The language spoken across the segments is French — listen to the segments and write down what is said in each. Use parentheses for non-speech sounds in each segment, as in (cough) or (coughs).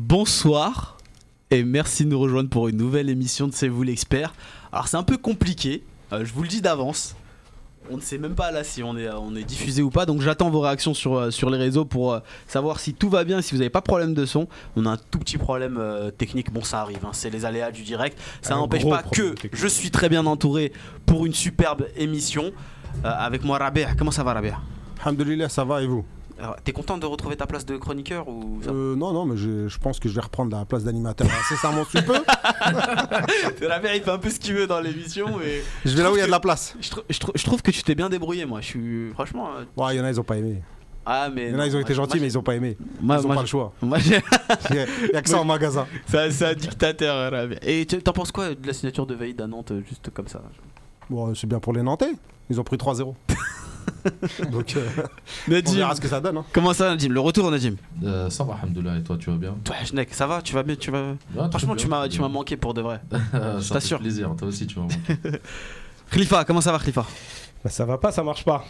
Bonsoir et merci de nous rejoindre pour une nouvelle émission de C'est vous l'expert. Alors c'est un peu compliqué, euh, je vous le dis d'avance. On ne sait même pas là si on est, on est diffusé ou pas, donc j'attends vos réactions sur, euh, sur les réseaux pour euh, savoir si tout va bien, si vous n'avez pas de problème de son. On a un tout petit problème euh, technique, bon ça arrive, hein, c'est les aléas du direct. Ça n'empêche pas que technique. je suis très bien entouré pour une superbe émission. Euh, avec moi Rabia, comment ça va Rabia? Alhamdoulilah, ça va et vous? T'es content de retrouver ta place de chroniqueur ou Euh, Non, non, mais je, pense que je vais reprendre la place d'animateur incessamment sous peu. Rabia il fait un peu ce qu'il veut dans l'émission mais... Je vais là où il y a de la place. Je, trou- je trou- je trouve que tu t'es bien débrouillé, moi. Je suis franchement. euh, Ouais, il y en a, ils ont pas aimé. Ah, mais. Il y en a, ils ont été gentils, mais ils ont pas aimé. Moi, Ils ont moi, pas le choix. Il (laughs) y a- que ça en (laughs) magasin. c'est un- dictateur. euh. Et t'en penses quoi de la signature de Vaïd à Nantes, euh, juste comme ça? Bon, c'est bien pour les Nantais. Ils ont pris 3-0. (laughs) (laughs) Donc, euh, (laughs) on Nadim, verra ce que ça donne. hein. comment ça, Nadim Le retour, Nadim Euh, ça va, Alhamdoulilah, et toi, tu vas bien? Toi, Schneck, ça va Tu vas bien tu vas... Franchement, bien, tu m'as manqué pour de vrai. (laughs) Ça fait t'assure. plaisir, toi aussi, tu m'as manqué. Khalifa, comment ça va, Khalifa? Bah, ça va pas, ça marche pas.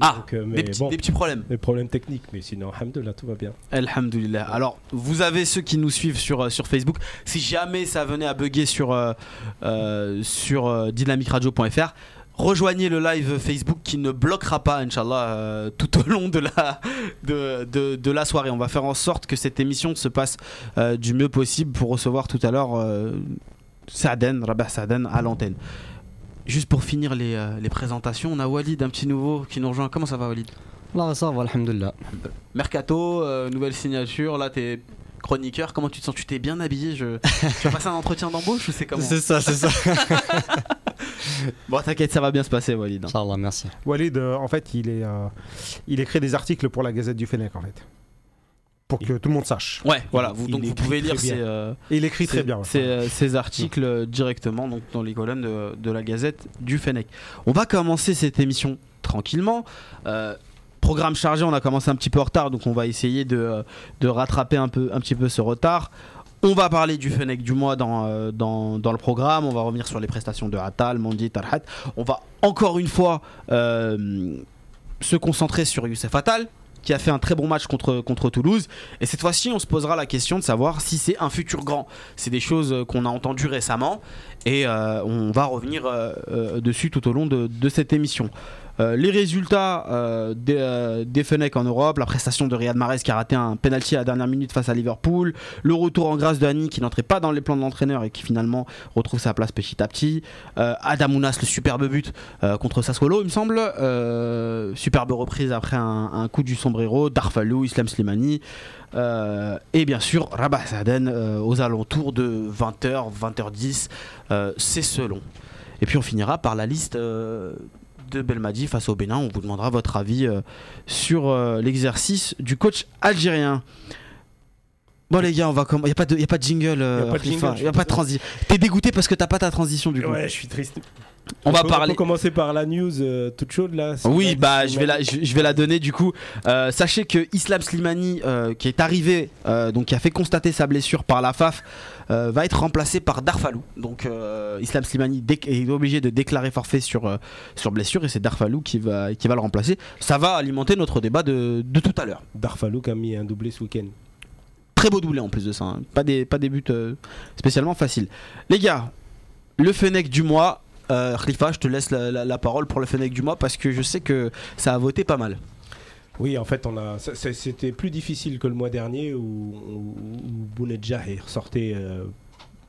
Ah, Donc, euh, mais des, petits, bon, des petits problèmes. des problèmes techniques, mais sinon, alhamdoulilah, tout va bien. Alhamdulillah. Alors, vous avez ceux qui nous suivent sur, euh, sur Facebook. Si jamais ça venait à bugger sur, euh, euh, sur euh, dynamicradio.fr, rejoignez le live Facebook qui ne bloquera pas, Inch'Allah, euh, tout au long de la, de, de- de la soirée. On va faire en sorte que cette émission se passe euh, du mieux possible pour recevoir tout à l'heure euh, Saaden, Rabah Saaden à l'antenne. Juste pour finir les, euh, les présentations, on a Walid, un petit nouveau qui nous rejoint. Comment ça va, Walid? Là, ça va, alhamdoulilah. Mercato, euh, nouvelle signature, là t'es chroniqueur, comment tu te sens? Tu t'es bien habillé? Je... Tu vas passer un entretien d'embauche ou c'est comment? C'est ça, c'est ça. (laughs) (laughs) Bon t'inquiète, ça va bien se passer Walid. hein. Inch'Allah, merci. Walid, euh, en fait, il, est, euh, il écrit des articles pour la Gazette du Fennec, en fait. Pour que tout le monde sache. Ouais, voilà, vous, donc vous écrit pouvez lire très bien. ces, euh, il écrit très bien. ouais. euh, ces articles directement donc, dans les colonnes de, de la Gazette du Fennec. On va commencer cette émission tranquillement. Euh, programme chargé, on a commencé un petit peu en retard, donc on va essayer de, de rattraper un, peu, un petit peu ce retard. On va parler du Fennec du mois dans, euh, dans, le programme. On va revenir sur les prestations de Atal, Mondi, Tarhat. On va encore une fois euh, se concentrer sur Youssef Atal, qui a fait un très bon match contre, Toulouse. Et cette fois-ci, on se posera la question de savoir si c'est un futur grand. C'est des choses euh, qu'on a entendues récemment et on va revenir dessus tout au long de cette émission. Euh, les résultats euh, des, euh, Fenech en Europe, la prestation de Riyad Mahrez qui a raté un penalty à la dernière minute face à Liverpool, le retour en grâce de Hani qui n'entrait pas dans les plans de l'entraîneur et qui finalement retrouve sa place petit à petit, Adamounas le superbe but contre Sassuolo il me semble, superbe reprise après un, coup du sombrero, Darfalou, Islam Slimani, et bien sûr Rabah Saden aux alentours de 20h, 20h10, euh, c'est selon. Et puis on finira par la liste de Belmadi face au Bénin. On vous demandera votre avis euh, sur euh, l'exercice du coach algérien. Bon les gars, on va comme il y a pas de y a pas de jingle euh, Y a pas de pas de transition. T'es dégoûté parce que t'as pas ta transition du coup. Ouais, je suis triste. on va peut- parler peut commencer par la news euh, toute chaude là. oui, bah je vais la, je, vais la donner du coup. Euh, sachez que Islam Slimani, euh, qui est arrivé, euh, donc qui a fait constater sa blessure par la FAF, euh, va être remplacé par Darfalou. Donc euh, Islam Slimani est obligé de déclarer forfait sur, euh, sur blessure et c'est Darfalou qui va, qui va le remplacer. Ça va alimenter notre débat de, de tout à l'heure. Darfalou qui a mis un doublé ce week-end. Très beau doublé en plus de ça. hein. Pas, des, pas des buts spécialement faciles. Les gars, le Fennec du mois. Euh, Khalifa, je te laisse la, la- la parole pour le Fennec du mois parce que je sais que ça a voté pas mal. Oui, en fait, on a. C'était plus difficile que le mois dernier où, où, est euh,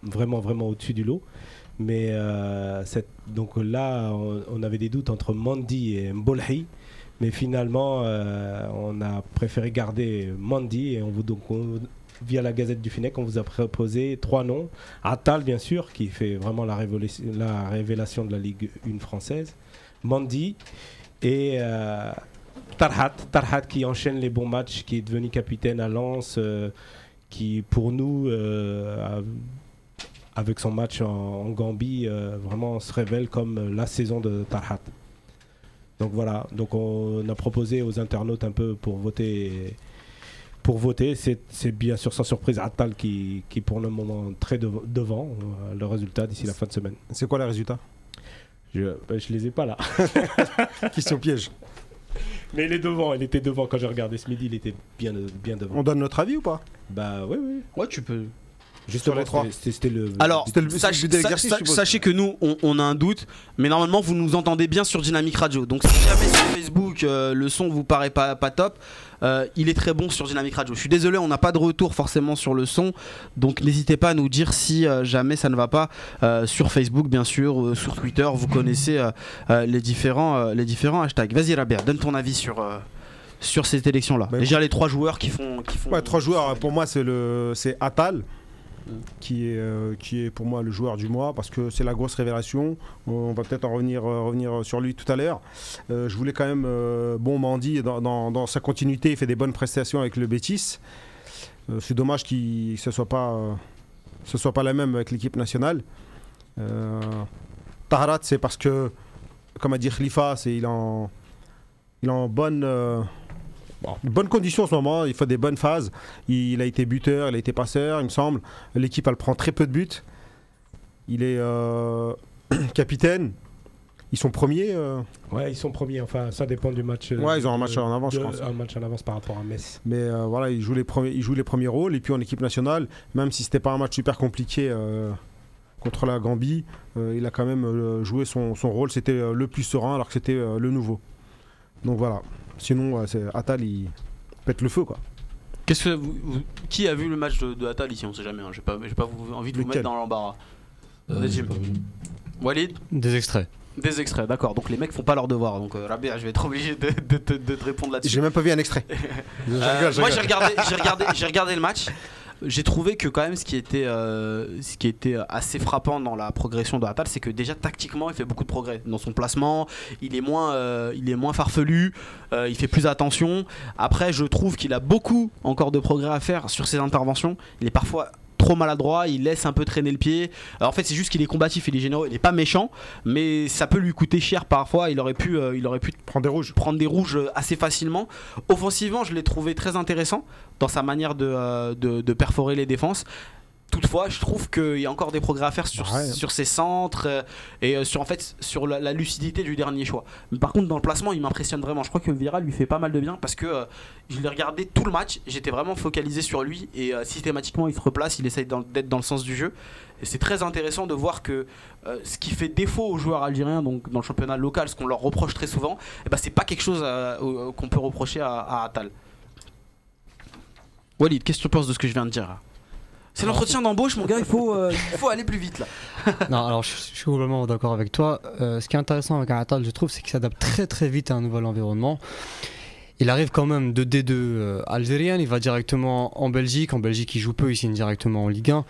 vraiment, vraiment au-dessus du lot. Mais euh, donc là, on, avait des doutes entre Mandi et Mbolhi. Mais finalement, euh, on a préféré garder Mandi et on vous donc on- via la Gazette du Finec, on vous a proposé trois noms. Attal, bien sûr, qui fait vraiment la, révélation de la Ligue 1 française. Mandi et Tarhat, Tarhat qui enchaîne les bons matchs, qui est devenu capitaine à Lens, euh, qui pour nous, euh, a- avec son match en, en Gambie, euh, vraiment se révèle comme la saison de Tarhat. Donc voilà, donc on a proposé aux internautes un peu pour voter. Pour voter, c'est bien sûr sans surprise Attal qui, qui pour le moment très de- devant le résultat d'ici la fin de semaine. C'est quoi les résultats Je, ben, je les ai pas là. (laughs) Question piège. Mais il est devant, il était devant quand j'ai regardé ce midi, il était bien, bien devant. On donne notre avis ou pas? Bah oui, oui. Ouais, tu peux. Justement, les trois. c'était- le. Alors, le- sach- le sachez que nous, on, on a un doute, mais normalement, vous nous entendez bien sur Dynamic Radio. Donc, si jamais sur Facebook, euh, le son vous paraît pas, pas top, euh, il est très bon sur Dynamic Radio. Je suis désolé, on n'a pas de retour forcément sur le son, donc n'hésitez pas à nous dire si euh, jamais ça ne va pas euh, sur Facebook, bien sûr, euh, sur Twitter. Vous connaissez euh, euh, les, différents, euh, les différents hashtags. Vas-y, Rabert, donne ton avis sur. euh, sur cette élection-là. Bah, Déjà les trois joueurs qui font, qui font Ouais, trois joueurs. Pour moi, c'est le, c'est Atal. Qui est, euh, qui est pour moi le joueur du mois parce que c'est la grosse révélation. On va peut-être en revenir, euh, revenir sur lui tout à l'heure. Euh, je voulais quand même, bon, Mandy dans, dans- sa continuité, il fait des bonnes prestations avec le Bétis. C'est dommage qu'il ce soit pas, soit pas la même avec l'équipe nationale. Taharat, c'est parce que, comme a dit Khalifa, c'est il en, il est en bonne. Euh, Bonne condition en ce moment, il fait des bonnes phases. Il a été buteur, il a été passeur, il me semble. L'équipe, elle prend très peu de buts. Il est euh, (clears throat) capitaine. Ils sont premiers. euh, Ouais, ils sont premiers, enfin, ça dépend du match. euh, Ouais, ils ont un match en avance, je pense. Un match en avance par rapport à Metz. mais voilà, il joue, les premiers, il joue les premiers rôles. Et puis en équipe nationale, même si c'était pas un match super compliqué contre la Gambie, il a quand même joué son, son rôle. C'était le plus serein alors que c'était le nouveau. Donc voilà. Sinon, euh, c'est- Atal, il pète le feu quoi. Qu'est-ce que vous- vous- qui a vu le match de, de Atal ici? On sait jamais. Hein. J'ai pas, j'ai pas vous- envie de vous Lequel? mettre dans l'embarras. Euh. Walid, Des extraits. des extraits, d'accord. Donc les mecs font pas leur devoir. Donc euh, Rabia, je vais être (laughs) obligé de, de- de- de te répondre là-dessus. J'ai même pas vu un extrait. (laughs) Euh, moi j'ai regardé, j'ai regardé, (laughs) j'ai regardé le match. J'ai trouvé que quand même ce qui était, euh, ce qui était assez frappant dans la progression de Atal, c'est que déjà tactiquement il fait beaucoup de progrès dans son placement. Il est moins, euh, il est moins farfelu. euh, il fait plus attention. Après, je trouve qu'il a beaucoup encore de progrès à faire sur ses interventions. Il est parfois trop maladroit, il laisse un peu traîner le pied. Alors, en fait, c'est juste qu'il est combatif, il est généreux, il est pas méchant, mais ça peut lui coûter cher parfois. Il aurait pu, euh, il aurait pu Prends des rouges. prendre des rouges euh, assez facilement. Offensivement, je l'ai trouvé très intéressant dans sa manière de, euh, de, de perforer les défenses. Toutefois, je trouve qu'il y a encore des progrès à faire sur, Ouais. sur ses centres euh, et euh, sur, en fait, sur la, la lucidité du dernier choix. Mais par contre, dans le placement, il m'impressionne vraiment. Je crois que Vira lui fait pas mal de bien parce que euh, je l'ai regardé tout le match. J'étais vraiment focalisé sur lui et euh, systématiquement, il se replace, il essaye d'être dans le sens du jeu. Et c'est très intéressant de voir que euh, ce qui fait défaut aux joueurs algériens donc dans le championnat local, ce qu'on leur reproche très souvent, eh ben, c'est pas quelque chose euh, qu'on peut reprocher à, à Atal. Walid, qu'est-ce que tu penses de ce que je viens de dire là? C'est l'entretien d'embauche, mon gars, il faut, euh, faut aller plus vite là. (laughs) Non, alors je, suis complètement d'accord avec toi. Euh, ce qui est intéressant avec Atal, je trouve, c'est qu'il s'adapte très très vite à un nouvel environnement. Il arrive quand même de D2 euh, algérienne, il va directement en Belgique. En Belgique, il joue peu, il signe directement en Ligue 1.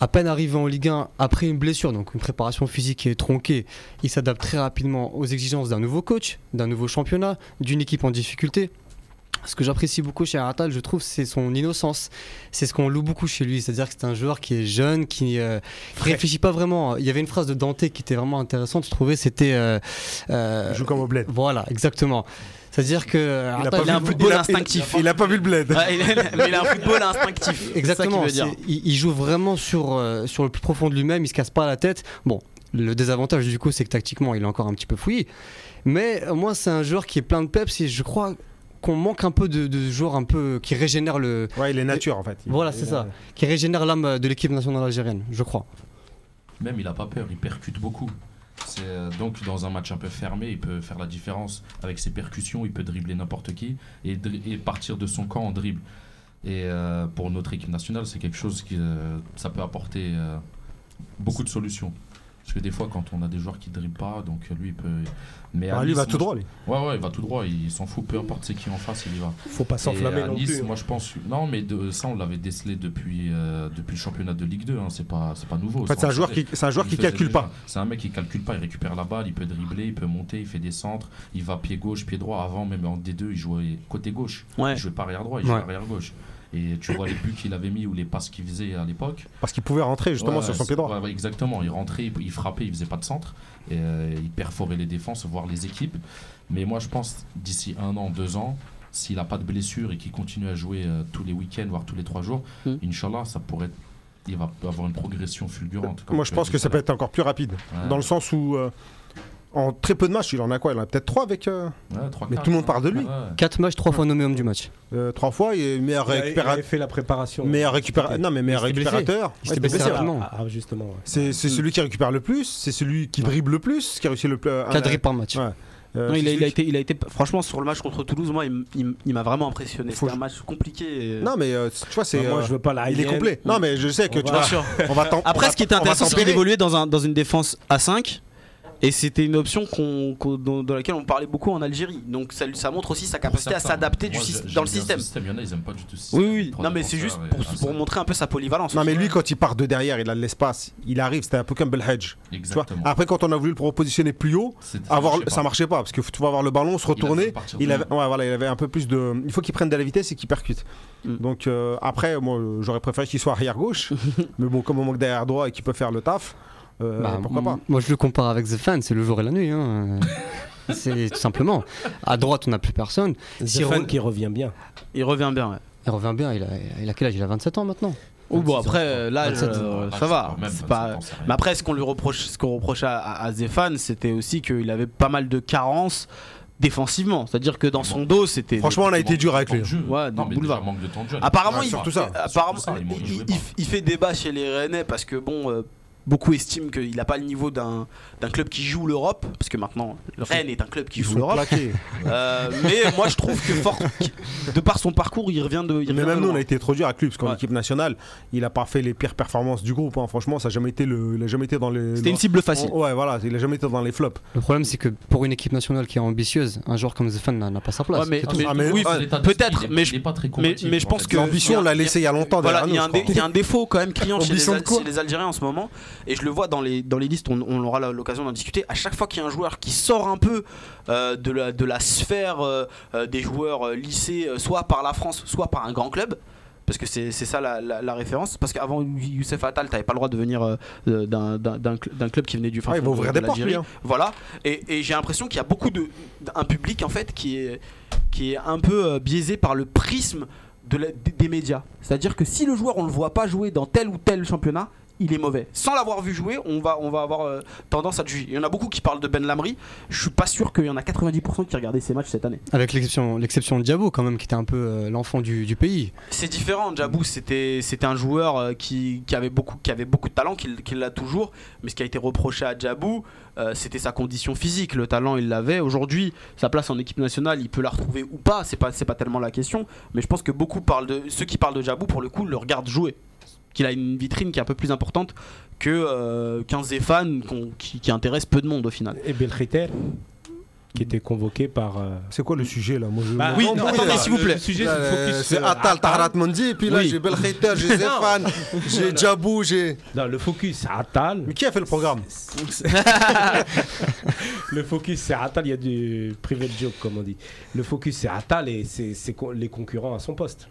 À peine arrivé en Ligue 1, après une blessure, donc une préparation physique qui est tronquée, il s'adapte très rapidement aux exigences d'un nouveau coach, d'un nouveau championnat, d'une équipe en difficulté. Ce que j'apprécie beaucoup chez Atal, je trouve, c'est son innocence. C'est ce qu'on loue beaucoup chez lui. C'est-à-dire que c'est un joueur qui est jeune, qui euh, qui réfléchit pas vraiment. Il y avait une phrase de Dante qui était vraiment intéressante, je trouvais, c'était... euh, euh, Il joue comme au bled. Voilà, exactement. C'est-à-dire que... euh, Il a il un le- football il a- instinctif. Il a pas vu le bled. Ouais, il, a, mais il a un football instinctif. Exactement, ça veut dire. il, il joue vraiment sur, euh, sur le plus profond de lui-même, il se casse pas la tête. Bon, le désavantage du coup, c'est que tactiquement, il est encore un petit peu fouillé. Mais euh, moi, c'est un joueur qui est plein de peps et je crois qu'on manque un peu de, de joueurs un peu qui régénèrent le Ouais, il est nature en fait. Il- Voilà, il c'est est- ça. qui régénère l'âme de l'équipe nationale algérienne, je crois. Même il a pas peur, il percute beaucoup. C'est, euh, donc dans un match un peu fermé, il peut faire la différence avec ses percussions, il peut dribbler n'importe qui et, dri- et partir de son camp en dribble. Et euh, pour notre équipe nationale, c'est quelque chose qui euh, ça peut apporter euh, beaucoup de solutions. Parce que des fois, quand on a des joueurs qui dribblent pas, donc lui il peut. Mais Ah, lui, il va tout droit, lui. Ouais, ouais, il va tout droit, il s'en fout, peu importe c'est qui en face, il y va. Faut pas s'enflammer non plus. moi je pense. Non, mais de, ça, on l'avait décelé depuis, euh, depuis le championnat de Ligue 2. Hein, c'est pas, c'est pas nouveau. En fait, c'est un joueur qui, c'est un joueur qui calcule déjà. pas. C'est un mec qui calcule pas, il récupère la balle, il peut dribbler, il peut monter, il fait des centres, il va pied gauche, pied droit. Avant, même en D2, il jouait côté gauche. Ouais. Il jouait pas arrière droit, il Ouais. jouait arrière gauche. Et tu vois les buts qu'il avait mis ou les passes qu'il faisait à l'époque. Parce qu'il pouvait rentrer justement Ouais, sur son pied droit. ouais, exactement, il rentrait, il, il frappait, il faisait pas de centre. Et, euh, il perforait les défenses, voire les équipes. Mais moi, je pense d'ici un an, deux ans, s'il n'a pas de blessure et qu'il continue à jouer euh, tous les week-ends, voire tous les trois jours, Mm. Inch'Allah, ça pourrait. Il va avoir une progression fulgurante. Moi, je pense que ça peut être encore plus rapide. Dans le sens où, euh, En très peu de matchs, il en a quoi? Il en a peut-être trois avec. euh, Ouais, Mais tout le monde hein. parle de lui. Ouais. 4 matchs, 3 fois nommé homme du match. euh, trois fois, il est meilleur Il a- il récupérateur. avait fait la préparation. Meilleur récupérateur. Non, mais meilleur il récupérateur. Il s'était Ouais, blessé rapidement. Ah, ah, justement. ouais. C'est c'est celui qui récupère le plus, c'est celui qui dribble le plus, qui a réussi le plus. 4 dribbles par match. Ouais. Euh, Non, il, a, il été, il a été, franchement, sur le match contre Toulouse, moi, il, il il m'a vraiment impressionné. C'était un match compliqué. et- Non, mais euh, tu vois, c'est. Bah, moi, euh, je veux pas la Il est complet. Non, mais je sais que On tu va- vois. On va on Après, va- ce qui était intéressant, c'est qu'il évoluait dans, un, dans une défense à 5. Et c'était une option qu'on, qu'on- dans, dans laquelle on parlait beaucoup en Algérie. Donc ça, ça montre aussi sa capacité à s'adapter du syst- dans le système. Il y en a, ils aiment pas du tout ce système. Oui, oui. Non, mais c'est juste pour, montrer un peu sa polyvalence. Non, mais lui, quand il part de derrière, il a de l'espace, il arrive, c'était un peu comme Belhedge. Tu vois? Exactement. Après, quand on a voulu le repositionner plus haut, C'était- avoir, ça marchait pas parce que tu vas avoir le ballon, se retourner. Il avait, loin. ouais, voilà, il avait un peu plus de. Il faut qu'il prenne de la vitesse et qu'il percute. Mm. Donc euh, après, moi, j'aurais préféré qu'il soit arrière gauche, (laughs) mais bon, comme on manque derrière droit et qu'il peut faire le taf, euh, Bah, pourquoi pas Moi, je le compare avec The Fan, c'est le jour et la nuit. hein. (laughs) c'est tout simplement. À droite, on n'a plus personne. On- qui revient bien. Il revient bien. Ouais. Il revient bien. Il a, il a quel âge? Il a 27 ans maintenant? Ou bon, 26 ans, après, euh, là, 27 euh, ça va. quand même, C'est 27 pas. ans, c'est rien. Mais après, ce qu'on lui reproche, ce qu'on reprochait à, à Zéphane, c'était aussi qu'il avait pas mal de carences défensivement. C'est-à-dire que dans son dos, c'était. Franchement, on a été dur avec lui. Ouais, Non, dans mais boulevard. manque de temps de jeu. Apparemment, Ouais, il, surtout ça. euh, apparemment, Surtout ça, il manque- il il- jouait il- pas. il fait débat chez les Rennais parce que bon, euh, beaucoup estiment qu'il n'a pas le niveau d'un d'un club qui joue l'Europe, parce que maintenant, le Rennes est un club qui joue l'Europe. (laughs) Euh, mais moi, je trouve que fort, de par son parcours, il revient de. il Mais même de nous, on a été trop dur avec lui parce qu'en Ouais. équipe nationale, il a pas fait les pires performances du groupe. hein. Franchement, ça a jamais été le, il a jamais été dans les. C'était une cible facile. Ouais, voilà, il a jamais été dans les flops. Le problème, c'est que pour une équipe nationale qui est ambitieuse, un joueur comme The Fan n'a n'a pas sa place. Ouais, mais- c'est tout. mais- Ah, mais- oui, ouais, L'état d'esprit, peut-être, il est- mais je- est pas très mais- je en pense que- L'ambition, on l'a laissé il y a longtemps il y, a nous, un je dé- crois. il y a un défaut quand même criant chez les Algériens en ce moment, et je le vois dans les, dans les listes, on, on aura l'occasion d'en discuter. À chaque fois qu'il y a un joueur qui sort un peu euh, de, la, de la sphère euh, euh, des joueurs lycées, soit par la France, soit par un grand club, parce que c'est ça la, la- la référence. Parce qu'avant Youssef Attal, t'avais pas le droit de venir euh, d'un- d'un d'un cl- d'un club qui venait du fin ouvrir de des portes, hein. Voilà, et, et j'ai l'impression qu'il y a beaucoup de un public en fait qui est qui est un peu euh, biaisé par le prisme de la- des, des médias. C'est-à-dire que si le joueur on le voit pas jouer dans tel ou tel championnat, il est mauvais. Sans l'avoir vu jouer, on va on va avoir euh, tendance à le juger. Il y en a beaucoup qui parlent de Ben Lamry. Je suis pas sûr qu'il y en a 90% qui regardaient ces matchs cette année. Avec l'exception l'exception de Diabo, quand même, qui était un peu euh, l'enfant du, du pays. C'est différent. Djabou, c'était c'était un joueur euh, qui, qui avait beaucoup qui avait beaucoup de talent, qui, qui l'a toujours. Mais ce qui a été reproché à Djabou, euh, c'était sa condition physique. Le talent, il l'avait. Aujourd'hui, sa place en équipe nationale, il peut la retrouver ou pas. C'est pas c'est pas tellement la question. Mais je pense que beaucoup parlent de ceux qui parlent de Djabou pour le coup le regardent jouer. Qu'il a une vitrine qui est un peu plus importante que euh, qu'un Zéphane qui, qui intéresse peu de monde au final. Et Belkhiter, qui était convoqué par. euh, C'est quoi le sujet là? Moi, je- Bah, Oui, non, attendez, s'il vous plaît. Le sujet, Là, c'est le euh, focus c'est sur Attal, Attal. Taharat Mandi, et puis là Oui. j'ai Belkhiter, j'ai (laughs) Zéphane, j'ai Djabou, j'ai. Non, le focus, c'est Attal. Mais qui a fait le programme? (laughs) Le focus, c'est Attal. Il y a du private joke, comme on dit. Le focus, c'est Attal et c'est les concurrents à son poste.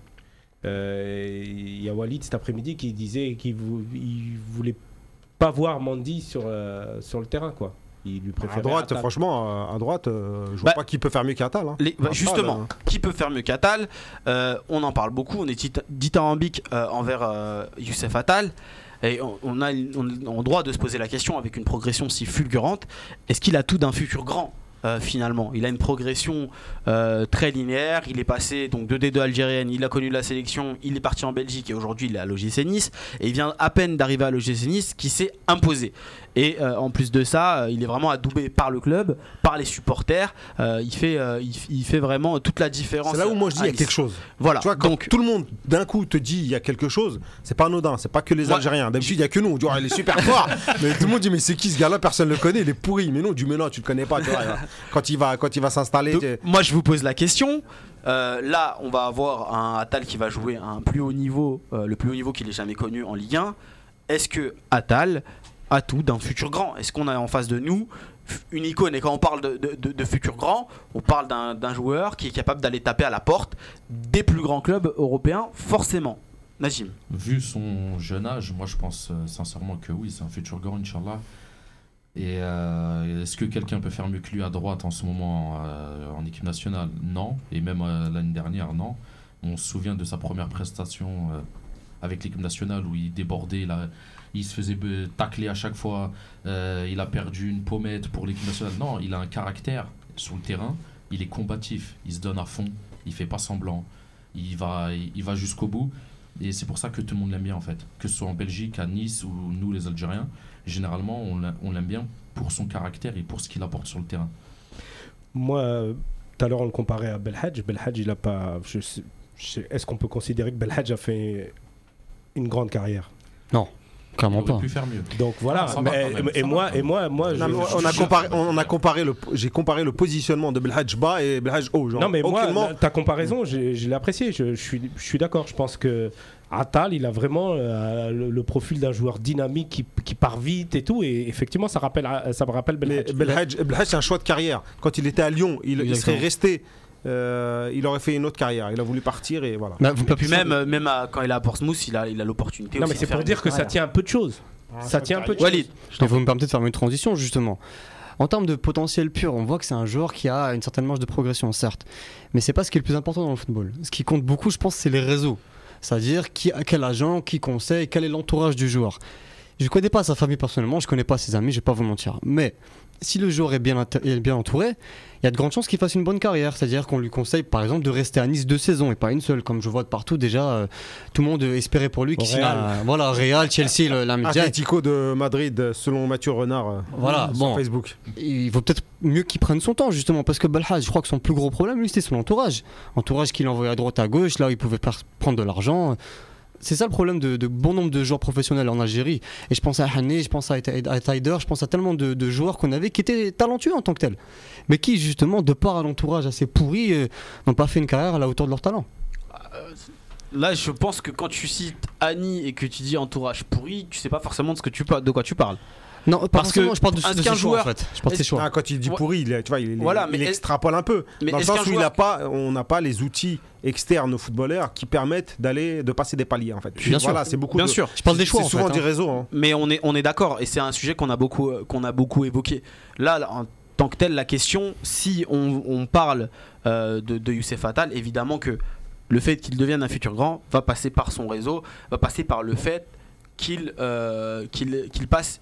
Euh, Il y a Walid cet après-midi qui disait qu'il vou- il voulait pas voir Mandy sur, euh, sur le terrain, quoi. Il lui À droite, Attal. franchement, à droite, euh, je vois Bah, pas qui peut faire mieux qu'Attal. hein. Bah, justement, euh, qui peut faire mieux qu'Atal? Euh, On en parle beaucoup, on est dit- dithyrambique euh, envers euh, Youssef Attal. Et on, on a on, on droit de se poser la question avec une progression si fulgurante est-ce qu'il a tout d'un futur grand? Euh, finalement Il a une progression euh, très linéaire. Il est passé donc de D2 algérienne, il a connu la sélection, il est parti en Belgique et aujourd'hui il est à l'OGC Nice. Et il vient à peine d'arriver à l'OGC Nice qui s'est imposé. Et euh, en plus de ça, euh, il est vraiment adoubé par le club, par les supporters. Euh, il, fait, il, il fait vraiment toute la différence. C'est là où moi je dis il y a quelque chose. Voilà. Tu vois, quand donc tout le monde d'un coup te dit il y a quelque chose, c'est pas anodin, c'est pas que les Algériens. D'habitude, il y a que nous. On dit, oh, il est super fort. (laughs) mais tout le monde dit, mais c'est qui ce gars-là? Personne le connaît, il est pourri. Mais non, du mais non, tu le connais pas. tu vois, quand il va, quand il va s'installer. Moi, je vous pose la question. Euh, là, on va avoir un Attal qui va jouer à un plus haut niveau, euh, le plus haut niveau qu'il ait jamais connu en Ligue 1. Est-ce que Attal a tout d'un futur grand Est-ce qu'on a en face de nous une icône? Et quand on parle de, futur grand, on parle d'un joueur qui est capable d'aller taper à la porte des plus grands clubs européens, forcément. Najim. Vu son jeune âge, moi je pense euh, sincèrement que oui, c'est un futur grand, Inch'Allah. Et euh, est-ce que quelqu'un peut faire mieux que lui à droite en ce moment euh, en équipe nationale? Non. Et même l'année dernière, non. On se souvient de sa première prestation avec l'équipe nationale où il débordait, il, il se faisait tacler à chaque fois, euh, il a perdu une pommette pour l'équipe nationale. Non, il a un caractère sur le terrain, il est combatif, il se donne à fond, il fait pas semblant, il va, il va jusqu'au bout. Et c'est pour ça que tout le monde l'aime bien en fait. Que ce soit en Belgique, à Nice ou nous les Algériens, généralement on l'a- on l'aime bien pour son caractère et pour ce qu'il apporte sur le terrain. Moi, tout à l'heure, on le comparait à Belhadj. Belhadj, il a pas. Est-ce qu'on peut considérer que Belhadj a fait une grande carrière? Il Clairement aurait pas. pu faire mieux. Donc voilà. Ah, mais- même, et moi, et moi, moi, Non, je- on, a je- comparé, on a comparé le, j'ai comparé le positionnement de Belhadj bas et Belhadj haut. Genre, Non, mais moi, la- ta comparaison, je l'ai appréciée. Je, suis, je suis d'accord. Je pense que Atal, il a vraiment euh, le, le profil d'un joueur dynamique qui, qui part vite et tout. Et effectivement, ça, rappelle, ça me rappelle. Belhadj, Belhadj, c'est un choix de carrière. Quand il était à Lyon, il, serait resté. Euh, il aurait fait une autre carrière. Il a voulu partir et voilà. Bah, vous Et puis même, euh, même à- quand il est à Portsmouth, il a il a l'opportunité. Non, aussi mais c'est pour dire que ça tient un peu de choses. Ça tient un peu de choses. Walid, Et vous me permettez de faire une transition justement. En termes de potentiel pur, on voit que c'est un joueur qui a une certaine marge de progression, certes. Mais c'est pas ce qui est le plus important dans le football. Ce qui compte beaucoup, je pense, c'est les réseaux. C'est-à-dire qui, quel agent, qui conseille, quel est l'entourage du joueur. Je connais pas sa famille personnellement, je connais pas ses amis, je vais pas vous mentir. Mais si le joueur est bien, inter- est bien entouré, il y a de grandes chances qu'il fasse une bonne carrière. C'est-à-dire qu'on lui conseille, par exemple, de rester à Nice deux saisons et pas une seule. Comme je vois de partout déjà, euh, tout le monde espérait pour lui qu'il signe Voilà, Real, Chelsea, le- la média. Atlético de Madrid, selon Mathieu Renard euh, Voilà, sur bon. Facebook. il vaut peut-être mieux qu'il prenne son temps justement parce que Belhaj je crois que son plus gros problème lui c'était son entourage entourage qu'il envoyait à droite à gauche là où il pouvait prendre de l'argent c'est ça le problème de, bon nombre de joueurs professionnels en Algérie. Et je pense à Hané je pense à, à Taider je pense à tellement de, joueurs qu'on avait qui étaient talentueux en tant que tels. Mais qui justement de par à l'entourage assez pourri euh, n'ont pas fait une carrière à la hauteur de leur talent. Là je pense que quand tu cites Annie et que tu dis entourage pourri, tu sais pas forcément de quoi tu parles. Non pas Parce que je parle de, de qu'un ses choix joueur- en fait je parle de ses est-ce- choix Ah, quand il dit pourri, il, est- tu vois, il, Voilà, il mais est- extrapole un peu. mais dans le sens où il a pas, on n'a pas les outils externes aux footballeurs qui permettent d'aller, de passer des paliers en fait. Bien sûr. voilà, c'est beaucoup. Bien de- sûr. je parle des choix C'est en souvent fait, du hein. réseau. hein. Mais on est, on est d'accord, et c'est un sujet qu'on a, beaucoup, euh, qu'on a beaucoup évoqué. Là, là, en tant que tel, la question, si on, on parle euh, de, de Youssef Attal, évidemment que le fait qu'il devienne un futur grand va passer par son réseau, va passer par le fait qu'il euh, qu'il qu'il passe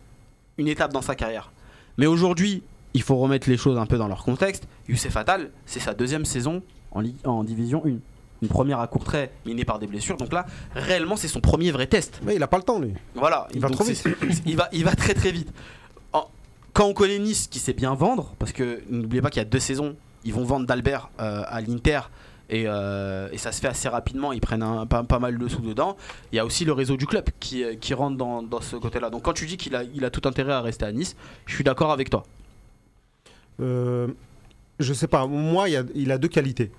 une étape dans sa carrière. Mais aujourd'hui, il faut remettre les choses un peu dans leur contexte. Youssef Attal, c'est sa deuxième saison en, Division 1. Une première à court trait, minée par des blessures. Donc là, réellement, c'est son premier vrai test. Mais il a pas le temps lui. Voilà, Il va trop c'est- il va, il va très très vite. En- quand on connaît Nice qui sait bien vendre, parce que n'oubliez pas qu'il y a deux saisons, ils vont vendre d'Albert euh, à l'Inter et, euh, et ça se fait assez rapidement, ils prennent pas, mal de sous dedans. Il y a aussi le réseau du club qui, euh, rentre dans, ce côté-là. Donc quand tu dis qu'il a, tout intérêt à rester à Nice, je suis d'accord avec toi. Euh, je sais pas. Moi, il, a- deux qualités.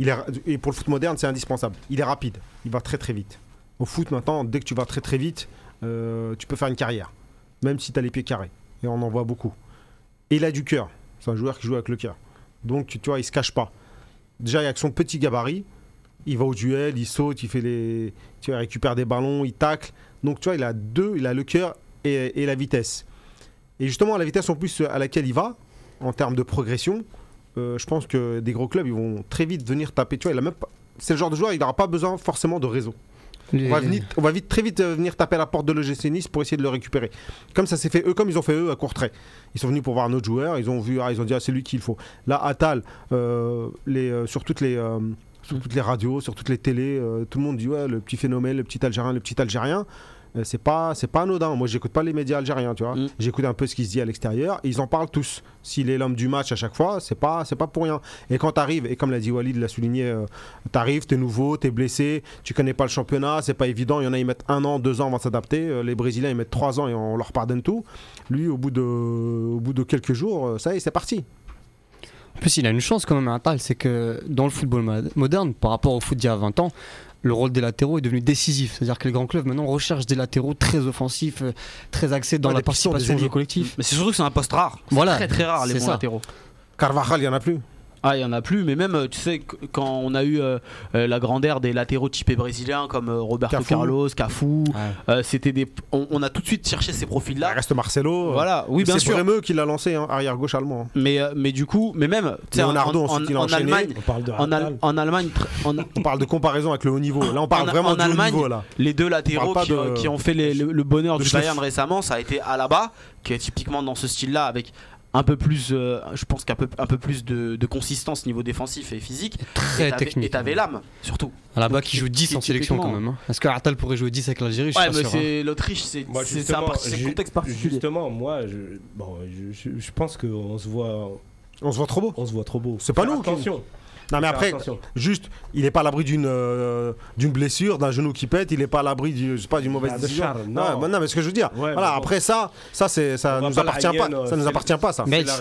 Il est, et pour le foot moderne, c'est indispensable. Il est rapide. Il va très très vite. Au foot, maintenant, dès que tu vas très très vite, euh, tu peux faire une carrière. Même si tu as les pieds carrés. Et on en voit beaucoup. Et il a du cœur. C'est un joueur qui joue avec le cœur. Donc, tu, tu vois, il se cache pas. Déjà, avec son petit gabarit, il va au duel, il saute, il fait les, il récupère des ballons, il tacle. Donc, tu vois, il a deux, il a le cœur et, la vitesse. Et justement, la vitesse en plus à laquelle il va, en termes de progression, euh, je pense que des gros clubs, ils vont très vite venir taper. Tu vois, même c'est le genre de joueur, il n'aura pas besoin forcément de réseau. On va, vite, très vite euh, venir taper à la porte de l'OGC Nice pour essayer de le récupérer. Comme ça s'est fait eux, comme ils ont fait eux à court trait. Ils sont venus pour voir un autre joueur, ils ont vu, ah, ils ont dit ah, c'est lui qu'il faut. Là, Atal, euh, euh, sur toutes les sur toutes les radios, sur toutes les télés, tout le monde dit ouais le petit phénomène, le petit Algérien, le petit Algérien. Euh, c'est pas c'est pas anodin. Moi, j'écoute pas les médias algériens, tu vois. Mm. J'écoute un peu ce qui se dit à l'extérieur. Ils en parlent tous. S'il est l'homme du match à chaque fois, c'est pas c'est pas pour rien. Et quand t'arrives, et comme l'a dit Walid, l'a souligné, euh, t'arrives, t'es nouveau, t'es blessé, tu connais pas le championnat, c'est pas évident. Il y en a ils mettent un an, deux ans avant de s'adapter. Euh, les Brésiliens ils mettent trois ans et on leur pardonne tout. Lui, au bout de au bout de quelques jours, euh, ça y est, c'est parti. En plus, il a une chance quand même à Atal, c'est que dans le football mo- moderne, par rapport au foot d'il y a 20 ans, le rôle des latéraux est devenu décisif. C'est-à-dire que les grands clubs maintenant recherchent des latéraux très offensifs, euh, très axés dans Ouais, la participation des au jeu ailiers. collectif. Mais c'est surtout que c'est un poste rare. C'est Voilà, très très rare les bons ça. latéraux. Carvajal, il y en a plus. Ah, il y en a plus, mais même, euh, tu sais, qu- quand on a eu euh, euh, la grande ère des latéraux typés brésiliens comme euh, Roberto Cafu. Carlos, Cafu, euh, c'était des, on, on a tout de suite cherché ces Il profils-là. reste Marcelo. Voilà, oui, bien c'est sûr. Bremeux qui l'a lancé, hein, arrière gauche allemand. Mais, euh, mais du coup, mais même, tu sais, en, Leonardo, en- en. Allemagne, On parle de en, Al- Hatal. en Allemagne, On parle de comparaison avec le haut niveau. Là, on parle En- vraiment en du haut niveau là. les deux latéraux qui, pas de- qui ont fait les- le, le bonheur du. Bayern récemment, ça a été Alaba, qui est typiquement dans ce style-là, avec un peu plus, euh, je pense qu'un peu, un peu plus de, de consistance niveau défensif et physique. Très et technique. Et t'avais l'âme, surtout. Là-bas Donc, qui joue 10 en sélection quand même. hein. Est-ce que Atal pourrait jouer 10 avec l'Algérie Je suis Ouais, pas mais sûr. hein. c'est l'Autriche, c'est c'est- c'est un, c'est contexte particulier. Justement, moi, je, bon, je, je- je pense qu'on se voit, On se voit trop beau. on se voit trop beau. C'est pas nous qui- Attention. Non, mais après, attention. juste, il n'est pas à l'abri d'une euh, d'une blessure, d'un genou qui pète, il n'est pas à l'abri du- je sais pas, d'une mauvaise Ah, décision. Charles, Ouais, non. mais non, mais ce que je veux dire, Ouais, voilà, bon. après ça, ça, c'est, ça nous la appartient pas, hyène, euh, ça nous c'est- appartient pas, ça. Mais (laughs)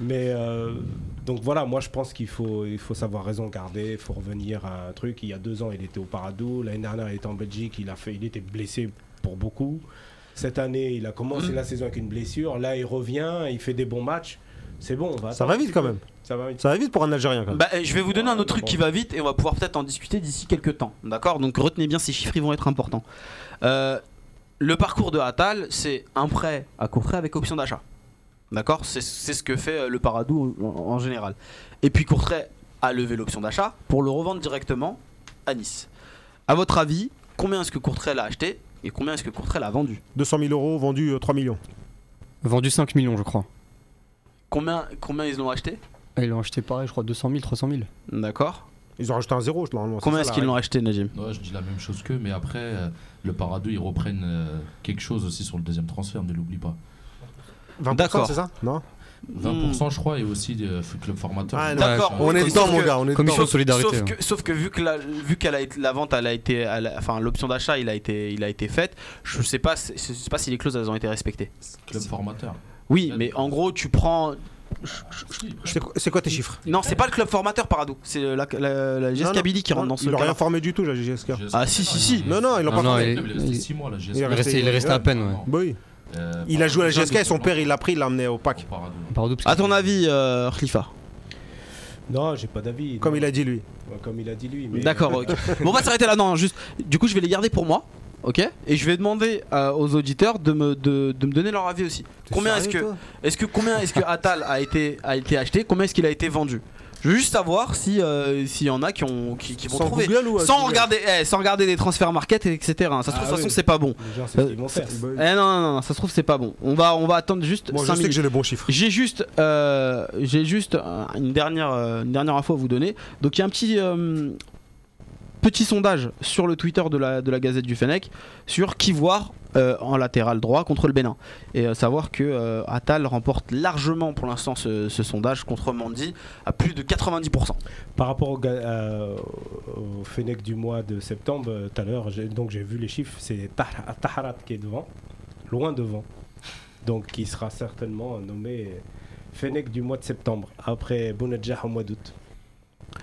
Mais euh, donc voilà, moi je pense qu'il faut, il faut savoir raison garder, il faut revenir à un truc. Il y a deux ans, il était au Paradou. L'année dernière, il était en Belgique. Il, a fait, il était blessé pour beaucoup. Cette année, il a commencé Mm. la saison avec une blessure. Là, il revient, il fait des bons matchs. C'est bon, on va Ça va vite quand même. Ça va vite. Ça va vite pour un Algérien quand même. Bah, je vais vous donner un autre truc qui va vite et on va pouvoir peut-être en discuter d'ici quelques temps. D'accord? Donc retenez bien ces chiffres, ils vont être importants. Euh, le parcours de Atal, c'est un prêt à court trait avec option d'achat. D'accord? C'est c'est ce que fait euh, le Paradou en, en général. Et puis Courtrai a levé l'option d'achat pour le revendre directement à Nice. À votre avis, combien est-ce que Courtrai l'a acheté et combien est-ce que Courtrai l'a vendu? 200 000 euros, vendu euh, 3 millions. Vendu 5 millions, je crois. combien, combien ils l'ont acheté? Ils l'ont acheté pareil, je crois 200 000, 300 000. D'accord Ils ont rajouté un zéro, normalement. c'est Combien est-ce qu'ils l'ont acheté, Najim? Ouais, je dis la même chose qu'eux, mais après, euh, le Paradou, ils reprennent euh, quelque chose aussi sur le deuxième transfert, ne l'oublie pas. 20%, D'accord. c'est ça? Non? 20%, je crois, et aussi euh, club formateur. Ah, d'accord. On est dedans, mon gars, on est Commission dedans. de solidarité. Sauf hein. que, sauf que vu que la, vu qu'elle a été, la vente, elle a été, elle a- enfin l'option d'achat, il a été, il a été faite. Je sais pas, je sais pas si les clauses elles ont été respectées. club formateur. Oui, mais en gros tu prends. C'est quoi- tes chiffres Non, c'est pas le club formateur Paradou, c'est la, la, la GSK. Billy qui rentre dans ce Ils l'ont cas. rien formé du tout, la GSK. Ah, si, si, si. Non, non, ils l'ont Non, pas formé. il- Il est resté 6 mois, la GSK. Il est Il est resté, il est resté à peine, ouais. Bah oui. Euh, Il a joué à la GSK et son père, il l'a pris, il l'a emmené au que- À ton avis, euh, Khalifa? Non, j'ai pas d'avis. Comme non. il a dit lui. Ouais, Comme il a dit lui. mais- D'accord, ok. (laughs) Bon, on va s'arrêter là. Non, juste. Du coup, je vais les garder pour moi. Ok? Et je vais demander euh, aux auditeurs de me, de, de me donner leur avis aussi. Combien est-ce que, est-ce que combien est-ce que Atal a été, a été acheté? Combien est-ce qu'il a été vendu? Je veux juste savoir si euh, s'il y en a qui, ont, qui, qui vont Sans trouver. Google ou avec sans Google regarder, eh, sans regarder les transferts market, etc. Ça se trouve, Ah de toute façon, c'est pas bon. Gens, c'est. Eh non, non, non, ça se trouve, c'est pas bon. On va, on va attendre juste Moi, je 5 sais que j'ai les bons chiffres. J'ai juste, euh, j'ai juste euh, une dernière, euh, une dernière info à vous donner. Donc il y a un petit, euh, petit sondage sur le Twitter de la, de la Gazette du Fennec sur qui voir euh, en latéral droit contre le Bénin. Et euh, savoir que euh, Attal remporte largement pour l'instant ce, sondage contre Mandy à plus de 90%. Par rapport au, euh, au du mois de septembre, tout à l'heure, donc j'ai vu les chiffres, c'est Tah- Taharat qui est devant, loin devant. Donc qui sera certainement nommé Fennec du mois de septembre, après Bounedjah au mois d'août.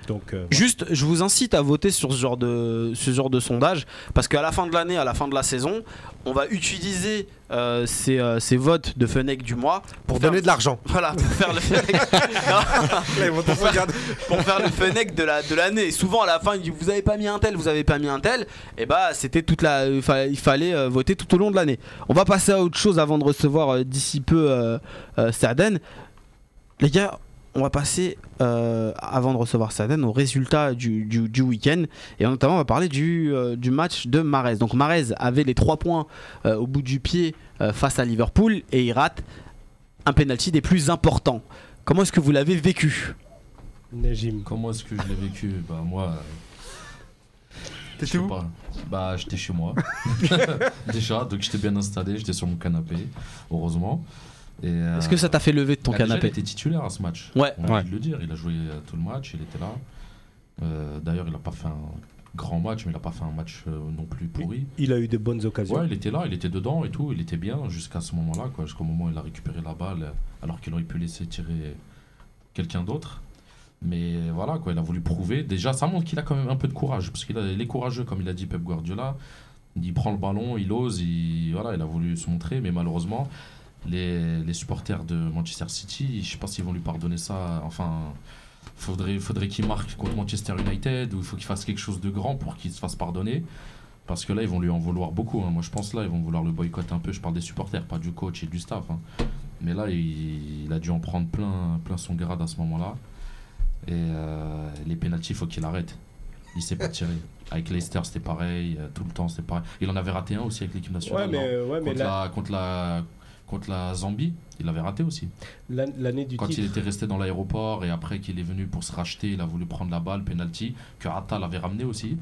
Donc euh, voilà. Juste, je vous incite à voter sur ce genre de, ce genre de sondage parce qu'à la fin de l'année, à la fin de la saison, on va utiliser euh, ces, euh, ces votes de Fennec du mois Pour faire- donner de l'argent. (laughs) Voilà, pour faire le (laughs) regarder. (laughs) pour faire le de la de l'année. Et Souvent à la fin, ils disent vous avez pas mis un tel, vous avez pas mis un tel. Et bah c'était toute la, il fa- il fallait euh, voter tout au long de l'année. On va passer à autre chose avant de recevoir euh, d'ici peu euh, euh, Saaden. Les gars, on va passer euh, avant de recevoir Saaden aux résultats du, du, du week-end et notamment on va parler du, euh, du match de Marez. Donc Marez avait les 3 points euh, au bout du pied euh, face à Liverpool et il rate un penalty des plus importants. Comment est-ce que vous l'avez vécu? Najim. Comment est-ce que je l'ai vécu? Bah, moi. T'étais où? pas. Bah, j'étais chez moi. (laughs) (laughs) Déjà, donc j'étais bien installé, j'étais sur mon canapé, heureusement. Euh, Est-ce que ça t'a fait lever de ton canapé Il était titulaire à ce match. Ouais. On a Ouais. envie de le dire. Il a joué tout le match, il était là. Euh, D'ailleurs, il n'a pas fait un grand match, mais il n'a pas fait un match euh, non plus pourri. Il a eu de bonnes occasions. Ouais, il était là, il était dedans et tout, il était bien jusqu'à ce moment-là, jusqu'au moment où il a récupéré la balle, alors qu'il aurait pu laisser tirer quelqu'un d'autre. Mais voilà, quoi, il a voulu prouver. Déjà, ça montre qu'il a quand même un peu de courage, parce qu'il est courageux, comme il a dit Pep Guardiola. Il prend le ballon, il ose, il, voilà, il a voulu se montrer, mais malheureusement, les, les supporters de Manchester City, je sais pas s'ils vont lui pardonner ça. Enfin, faudrait, faudrait qu'il marque contre Manchester United ou il faut qu'il fasse quelque chose de grand pour qu'il se fasse pardonner. Parce que là, ils vont lui en vouloir beaucoup. hein. Moi, je pense là, ils vont vouloir le boycotter un peu. Je parle des supporters, pas du coach et du staff. hein. Mais là, il, il a dû en prendre plein, plein son grade à ce moment-là. Et euh, les pénalties, il faut qu'il arrête. Il s'est pas tiré. Avec Leicester, c'était pareil. euh, Tout le temps, c'était pareil. Il en avait raté un aussi avec l'équipe Ouais, nationale. mais, euh, ouais, mais la, contre, la, contre la Zambie, il avait raté aussi. l'an- l'année du Quand titre. il était resté dans l'aéroport et après qu'il est venu pour se racheter, il a voulu prendre la balle, penalty, que Attal avait ramené aussi.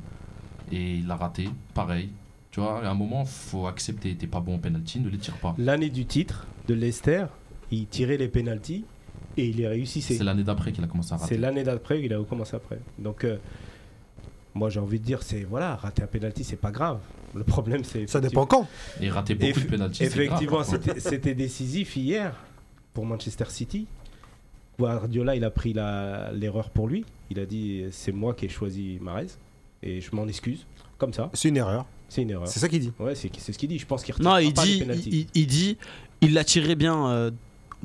Et il l'a raté, pareil. Tu vois, à un moment, faut accepter. T'es pas bon au penalty, ne les tire pas. L'année du titre de Leicester, il tirait les pénalties et il les réussissait. C'est l'année d'après qu'il a commencé à C'est rater. l'année d'après qu'il a commencé après. Donc, euh, moi j'ai envie de dire, c'est voilà, rater un penalty, c'est pas grave. Le problème, c'est. Ça dépend quand. Il ratait beaucoup Eff- de penalty. Effectivement, c'était c'était décisif hier pour Manchester City. Guardiola, il a pris la- l'erreur pour lui. Il a dit c'est moi qui ai choisi Mahrez et je m'en excuse. Comme ça, C'est une erreur. c'est une erreur. C'est ça qu'il dit. Ouais, c'est c'est ce qu'il dit. Je pense qu'il retire Non, pas il les dit, il, il- dit, il l'a tiré bien euh,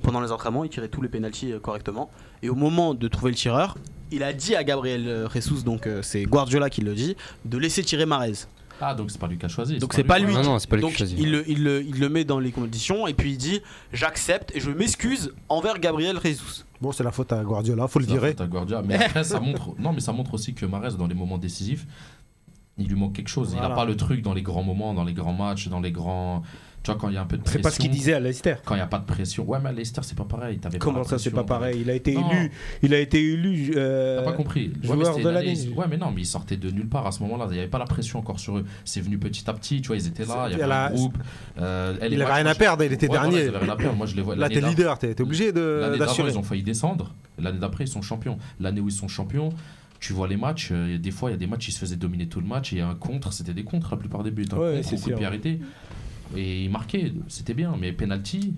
pendant les entraînements, il tirait tous les pénalties euh, correctement. Et au moment de trouver le tireur, il a dit à Gabriel euh, Jesus, donc euh, c'est Guardiola qui le dit, de laisser tirer Marez. Ah, donc c'est pas lui qui a choisi. Donc c'est pas lui. Non, non, c'est pas lui qui choisit. il le, il, le, il le met dans les conditions et puis il dit j'accepte et je m'excuse envers Gabriel Jesus. Bon, c'est la faute à Guardiola, faut le C'est la virer. faute à Guardiola. Mais après, ça montre. Non, mais ça montre aussi que Mahrez, dans les moments décisifs, il lui manque quelque chose. Il Voilà. a pas le truc dans les grands moments, dans les grands matchs, dans les grands. Tu vois, quand il y a un peu de pression. C'est pas ce qu'il disait à Leicester. Quand il n'y a pas de pression. Ouais, mais à Leicester, c'est pas pareil. Comment ça, c'est pas pareil Il a été Non. élu. Il a été élu. euh, T'as pas compris. Ouais, joueur c'était de l'année. Ouais, mais non, mais ils sortaient de nulle part à ce moment-là. Il n'y avait pas la pression encore sur eux. C'est venu petit à petit. Tu vois, ils étaient là. Il y avait la- un groupe. euh, elle Il rien à perdre, il était Ouais, voilà, dernier. ils rien à perdre. Moi, je les vois. Là, t'es leader, t'es obligé de- L'année ils ont failli descendre. L'année d'après, ils sont champions. L'année où ils sont champions, tu vois les matchs. euh, des fois, il y a des matchs, ils se faisaient dominer tout le match. Et un contre, c'était des contres la plupart des buts. Un Ouais, contre coup de pied arrêté. Et ils marquaient, c'était bien. Mais penalty,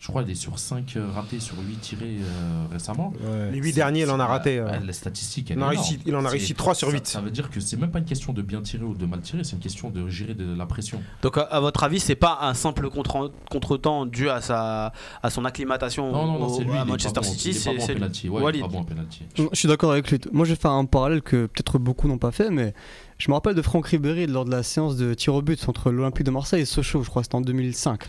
je crois, il est sur 5 ratés sur 8 tirés euh, récemment. ouais. Les 8 C'est- derniers, il en a raté. euh. la statistique, Il elle en a est réussi- énorme. il en a C'est- réussi trois sur ça- huit. Ça veut dire que c'est même pas une question de bien tirer ou de mal tirer, c'est une question de gérer de la pression. Donc à, à votre avis c'est pas un simple contre- contretemps dû à sa à son acclimatation Non, non, non, au- lui. à Manchester bon, City c'est lui. penalty. Ouais, bon en penalty. Non, Je suis d'accord avec lui. Moi, je vais faire un parallèle que peut-être beaucoup n'ont pas fait, mais je me rappelle de Franck Ribéry lors de la séance de tir au but entre l'Olympique de Marseille et Sochaux, je crois que c'était en 2005.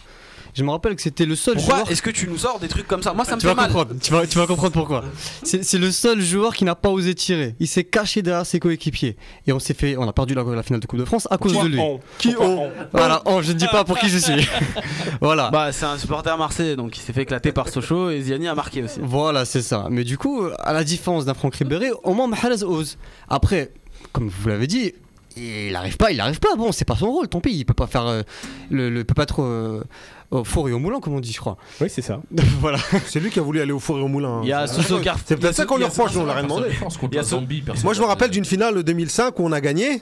Je me rappelle que c'était le seul Pourquoi joueur. est-ce que tu nous sors des trucs comme ça Moi ça me tu fait vas mal. comprendre, tu vas, tu vas comprendre pourquoi. C'est c'est le seul joueur qui n'a pas osé tirer. Il s'est caché derrière ses coéquipiers. Et on s'est fait, on a perdu la, la finale de Coupe de France à cause de lui. Qui ont Voilà, oh, je ne dis pas pour qui je suis. (laughs) voilà. Bah c'est un supporter marseillais donc il s'est fait éclater par Sochaux et Ziani a marqué aussi. Voilà, c'est ça. Mais du coup, à la différence d'un Franck Ribéry, au moins Mahrez ose. Après, comme vous l'avez dit, il arrive pas, il arrive pas. Bon, c'est pas son rôle, tant pis. Il peut pas faire euh, le, peut pas être euh, au four et au moulin, comme on dit, je crois. Oui, c'est ça. (laughs) voilà. C'est lui qui a voulu aller au four et au moulin. Il y a C'est- Soso Carf- C'est peut-être ça qu'on lui reproche, nous on l'a rien demandé. Moi je me rappelle d'une finale de 2005 où on a gagné.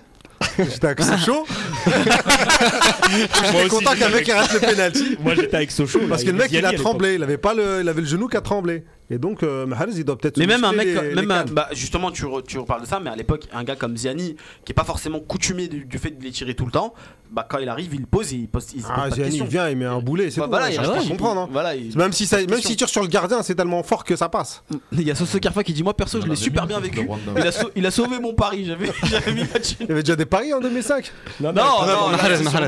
J'étais avec Sochaux. (laughs) J'étais content qu'un mec arrête le penalty. Moi, j'étais avec Sochaux. Parce que le mec il a tremblé, il avait pas le, il avait le genou qui a tremblé. Et donc euh, Mahrez il doit peut-être. Mais même un mec, les- même les un- cannes. bah, justement, tu, re- tu reparles de ça, mais à l'époque, un gars comme Ziani, qui est pas forcément coutumier du, du fait de les tirer tout le temps, bah quand il arrive, il pose, il pose, il se pose Ah pas Ziani il vient, il met un boulet, c'est Bah, tout. voilà, hein, il il- comprendre. hein. Voilà, il- Même si ça, même question. si tire sur le gardien, c'est tellement fort que ça passe. il y a Soso Carfa qui dit moi perso, je l'ai super mis bien vécu. Il a, sau- il a sauvé mon pari, j'avais (laughs) j'avais mis la thune. Il y avait déjà des paris en 2005. Non, Non, non, non, là, Mahrez, Mahrez.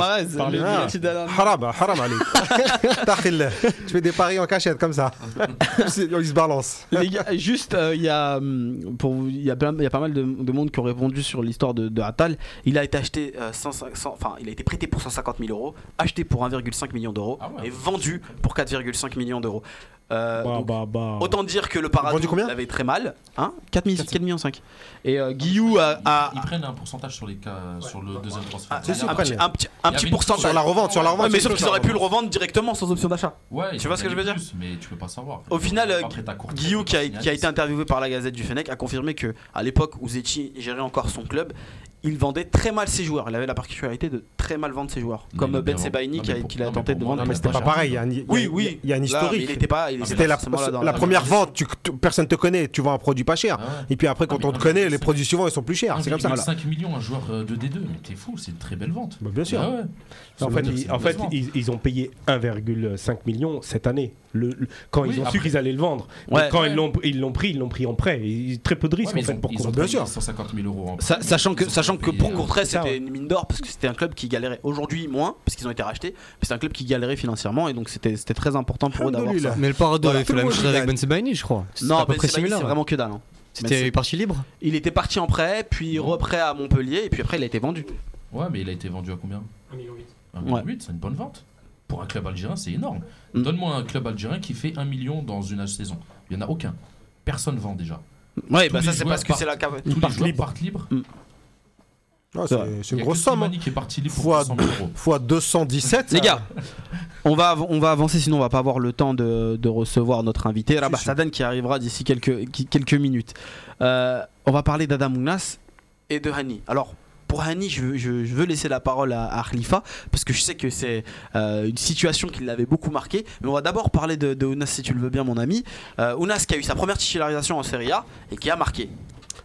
Haram, haram. (laughs) Takhil. Tu fais des paris en cachette comme ça. (laughs) Se balancent. (laughs) Les gars, juste, euh, il y a, hum, pour vous- il y a, plein- il y a pas mal de, de monde qui ont répondu sur l'histoire de, de Attal. Il a été acheté, euh, 100 100 enfin, il a été prêté pour 150 000 euros, acheté pour 1,5 million d'euros Ah ouais. et vendu pour 4,5 millions d'euros. Euh, Bah, donc, bah, bah. Autant dire que le Paradou l'avait très mal, hein 4 millions, 4 millions 5. Et euh, Guillou a, a- Ils prennent un pourcentage sur, les cas, sur le deuxième transfert. a- Si, si, un, petit, un petit- un avait pourcentage. Sur la revente, sur la revente. Ouais, mais sauf qu'ils auraient pu le revendre directement sans option d'achat. Ouais, Tu vois ce que je veux dire? Plus, Mais tu peux pas savoir. Au final, euh, Guillaume, qui a, qui été interviewé par la Gazette du Fennec, a confirmé que à l'époque où Zetchi gérait encore son club, il vendait très mal ses joueurs. Il avait la particularité de très mal vendre ses joueurs. Mais Comme Ben Sebaini qui a- tenté de vendre. mais c'était pas pareil. Il y a, il y a- Oui, oui. il y a un Là, historique. mais il était pas. il était C'était la, première vente, tu, tu- personne te connaît, tu vends un produit pas cher. Ah ouais. Et puis après, quand Ah, on te connaît, les produits suivants ils sont plus chers. C'est comme ça. 5 millions un joueur euh, de D2, mais t'es fou, c'est une très belle vente. Bah, bien sûr. Ah ouais. En fait, ils, en fait, ont payé 1,5 million cette année. Le, le- quand Oui, ils ont su qu'ils allaient le vendre. Ouais. Quand Ouais. ils l'ont ils l'ont pris, ils l'ont pris en prêt. Très peu de risques en fait ils ont- pour ils ont Courtois. Bien sûr. payé 150 000 euros en Sa- prime. Sachant que, sachant que pour Courtrai c'était ouais. une mine d'or parce que c'était un club qui galérait aujourd'hui moins parce qu'ils ont été rachetés mais c'est un club qui galérait financièrement et donc c'était c'était très important pour eux d'avoir ça. Mais le Parado Voilà, avait fait la même chose avec. Ben Sebaini, je crois. Non Ben c'est vraiment que dalle. hein. C'était parti libre Il était parti en prêt puis reprêt à Montpellier et puis après il a été vendu. Ouais, mais il a été vendu à combien? 1,8 million. Ouais. c'est une bonne vente. Pour un club algérien, c'est énorme. Mm. Donne-moi un club algérien qui fait 1 million dans une saison. Il n'y en a aucun. Personne vend déjà. Ouais Tous bah ça c'est parce que c'est la partent. cave. Tous les partent joueurs libres. partent libres. Ah, C'est une a grosse que somme. hein. Qui est parti Fois- 200 000 euros. Fois 217. Les gars, on va, on va avancer sinon on va pas avoir le temps de, de recevoir notre invité Rabat si. Sadan qui arrivera d'ici quelques, quelques minutes. Euh, on va parler d'Adam Ounas et de Hani. Alors pour Hani, je, veux- je- je veux laisser la parole à, à Khalifa parce que je sais que c'est euh, une situation qui l'avait beaucoup marqué. Mais on va d'abord parler de, de Ounas si tu le veux bien, mon ami. Euh, Ounas qui a eu sa première titularisation en Serie A et qui a marqué.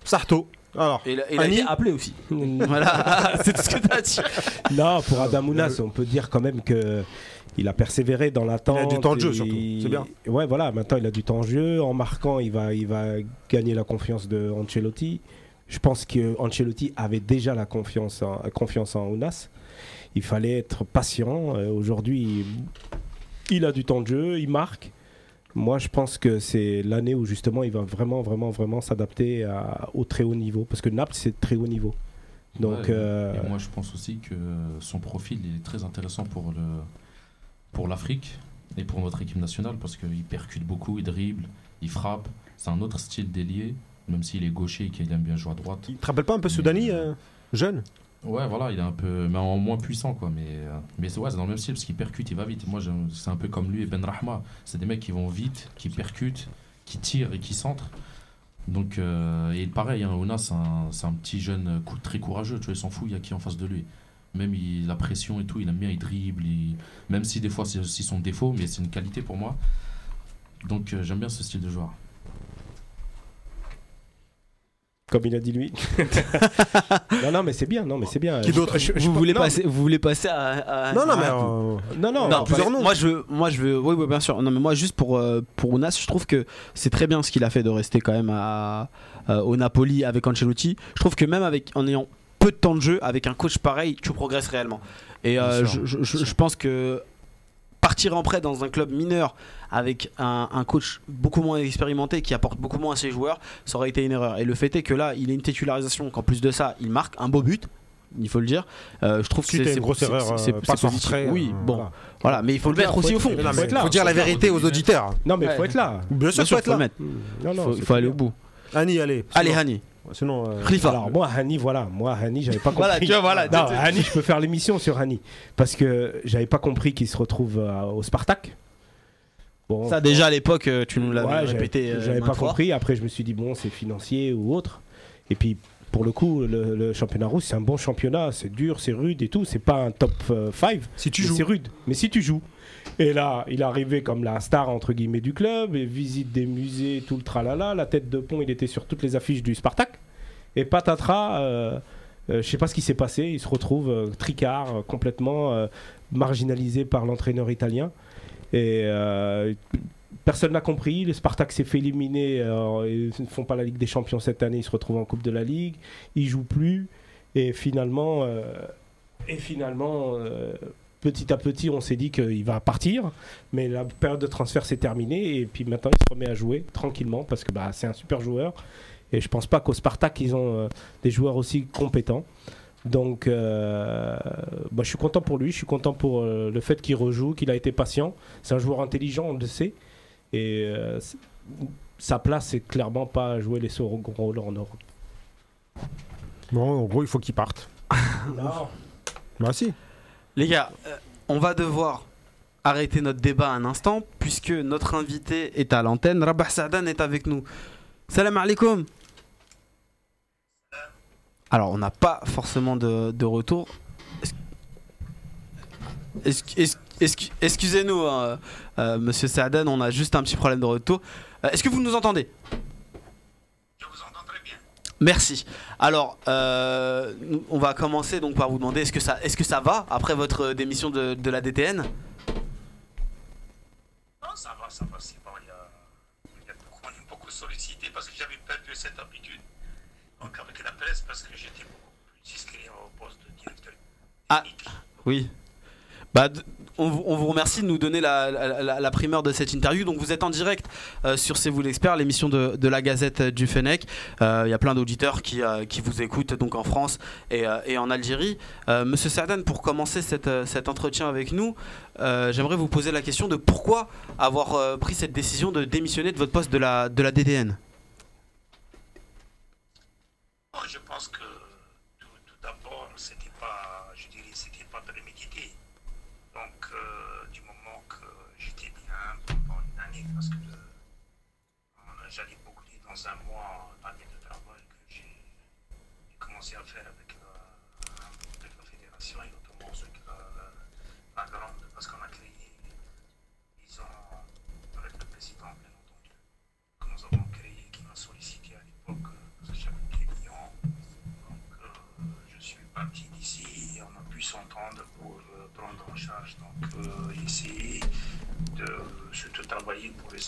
Sarto. Alors, Et il a, il a appelé aussi. (laughs) voilà, (laughs) c'est tout ce que tu as dit. Non, pour Adamounas, on peut dire quand même que il a persévéré dans l'attente. Il a du temps de jeu, et- surtout. C'est bien. Ouais, voilà. Maintenant, il a du temps de jeu. En marquant, il va, il va gagner la confiance de Ancelotti. Je pense que Ancelotti avait déjà la confiance en, confiance en Ounas. Il fallait être patient. Euh, Aujourd'hui, il, il a du temps de jeu, il marque. Moi, je pense que c'est l'année où justement il va vraiment, vraiment, vraiment s'adapter à- au très haut niveau. Parce que Naples, c'est très haut niveau. Donc, Ouais, euh, Et moi, je pense aussi que son profil il est très intéressant pour le pour l'Afrique et pour notre équipe nationale parce qu'il percute beaucoup, il dribble, il frappe. C'est un autre style d'ailier, même s'il est gaucher et qu'il aime bien jouer à droite. tu te rappelles pas un peu Soudani, euh, jeune? Ouais, voilà, il est un peu, mais en moins puissant, quoi. Mais, euh, mais ouais, c'est dans le même style parce qu'il percute, il va vite. Moi, c'est un peu comme lui et Ben Rahma. C'est des mecs qui vont vite, qui percutent, qui tirent et qui centrent. Donc, euh, et pareil, hein, Ona, c'est un, un petit jeune euh, cou- très courageux. Tu vois, il s'en fout, il y a qui en face de lui. Même il, la pression et tout, il aime bien, il dribble. même si des fois c'est aussi son défaut, mais c'est une qualité pour moi. Donc, j'aime bien ce style de joueur. Comme il a dit lui. (laughs) non, non, mais c'est bien, non, mais c'est bien. Qui d'autre Je- je- Vous voulez, passer, vous voulez passer à. à- Non, non, à- mais. euh, Non, non, non, plusieurs moi- noms. Moi je veux, moi je veux, oui, oui, bien sûr. Non, mais moi juste pour euh, pour Ounas, je trouve que c'est très bien ce qu'il a fait de rester quand même à, euh, au Napoli avec Ancelotti. Je trouve que même avec en ayant peu de temps de jeu, avec un coach pareil, tu progresses réellement. Et euh, je pense que partir en prêt dans un club mineur avec un, un coach beaucoup moins expérimenté qui apporte beaucoup moins à ses joueurs, ça aurait été une erreur. Et le fait est que là, il a une titularisation, qu'en plus de ça, il marque un beau but. Il faut le dire. Euh, je trouve que c'est une grosse erreur, c'est- euh, pas retrait, Oui, euh, bon, voilà. voilà, mais il faut le mettre aussi au fond. faut mais Faut dire la vérité aux auditeurs. Non, mais Ouais. faut être là. Bien sûr, sûr, faut être là. mettre. Non, Il non, faut, il aller au bout. Annie, allez. Allez, Hani. Sinon. euh, Khalifa. Alors moi Hani voilà, moi Hani j'avais pas (laughs) compris. Voilà, tu vois, voilà. Non, Hani je peux faire l'émission sur Hani parce que j'avais pas compris qu'il se retrouve euh, au Spartak. Bon, Ça déjà à l'époque, euh, tu nous l'avais ouais, j'avais- répété. J'avais pas fois. compris. Après je me suis dit bon c'est financier ou autre. Et puis pour le coup le, le championnat russe c'est un bon championnat, c'est dur, c'est rude et tout. C'est pas un top 5 Si tu joues. C'est rude, mais si tu joues. Et là, il arrivé comme la star entre guillemets du club, et visite des musées, tout le tralala. La tête de pont, il était sur toutes les affiches du Spartak. Et patatras, euh, euh, je sais pas ce qui s'est passé, il se retrouve euh, tricard, euh, complètement euh, marginalisé par l'entraîneur italien. Et personne n'a compris. Le Spartak s'est fait éliminer. ils ne font pas la Ligue des Champions cette année. Ils se retrouvent en Coupe de la Ligue. Ils jouent plus. Et finalement, et finalement petit à petit, on s'est dit qu'il va partir. Mais la période de transfert s'est terminée. Et puis maintenant, il se remet à jouer tranquillement parce que bah, c'est un super joueur. Et je pense pas qu'au Spartak, ils ont euh, des joueurs aussi compétents. Donc, euh, bah, je suis content pour lui. Je suis content pour euh, le fait qu'il rejoue, qu'il a été patient. C'est un joueur intelligent, on le sait. Et sa place, c'est clairement pas jouer les second rôles en Europe. Bon, en gros, il faut qu'il parte. (laughs) Non. Bah, si. Les gars, euh, on va devoir arrêter notre débat un instant puisque notre invité est à l'antenne. Rabah Saadan est avec nous. Salam alaikum. Alors, on n'a pas forcément de, retour. Excusez-nous, hein, euh, monsieur Saadan, on a juste un petit problème de retour. Euh, Est-ce que vous nous entendez Je vous entends très bien. Merci. Alors, euh, on va commencer donc par vous demander est-ce que ça, est-ce que ça va après votre euh, démission de, de la DTN Non, ça va, ça va, c'est bon. Il y a, il y a beaucoup, on est beaucoup sollicité parce que j'avais perdu cette habitude. Donc, avec la presse, parce que j'étais beaucoup plus inscrit au poste de directeur Ah. Oui. Bah, on, vous- remercie de nous donner la, la- primeur de cette interview. Donc vous êtes en direct euh, sur C'est vous l'expert, l'émission de, la Gazette du Fennec. Euh, Il y a plein d'auditeurs qui, euh, qui vous écoutent donc en France et, en Algérie. Monsieur Sardan, pour commencer cet entretien avec nous, j'aimerais vous poser la question de pourquoi avoir pris cette décision de démissionner de votre poste de la, de la DDN. Que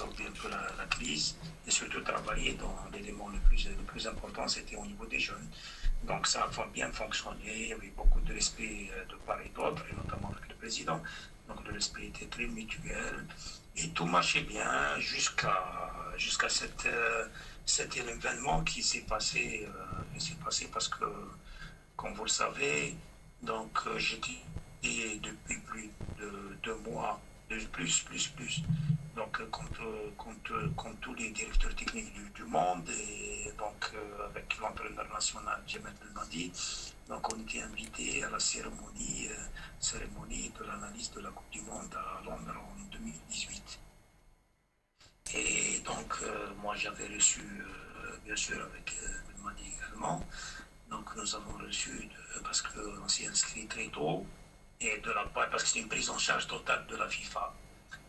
un peu la, crise et surtout travailler dans l'élément le plus, le plus important, c'était au niveau des jeunes. Donc ça a bien fonctionné, il y avait beaucoup de respect euh, de part et d'autre, et notamment avec le président. Donc le respect était très mutuel et tout marchait bien jusqu'à jusqu'à cet, euh, cet événement qui s'est passé, euh, passé parce que, comme vous le savez, donc euh, j'étais depuis plus de deux mois, de plus, plus, plus. Donc, comme, euh, comme tous les directeurs techniques du, monde, et donc euh, avec l'entraîneur national Djemet Belmadi, donc on était invité à la cérémonie, euh, cérémonie de l'analyse de la Coupe du Monde à Londres en 2018. Et donc, euh, moi j'avais reçu, bien sûr, avec Belmadi également, donc nous avons reçu, de- parce qu'on s'est inscrit très tôt, et de la parce que c'est une prise en charge totale de la FIFA.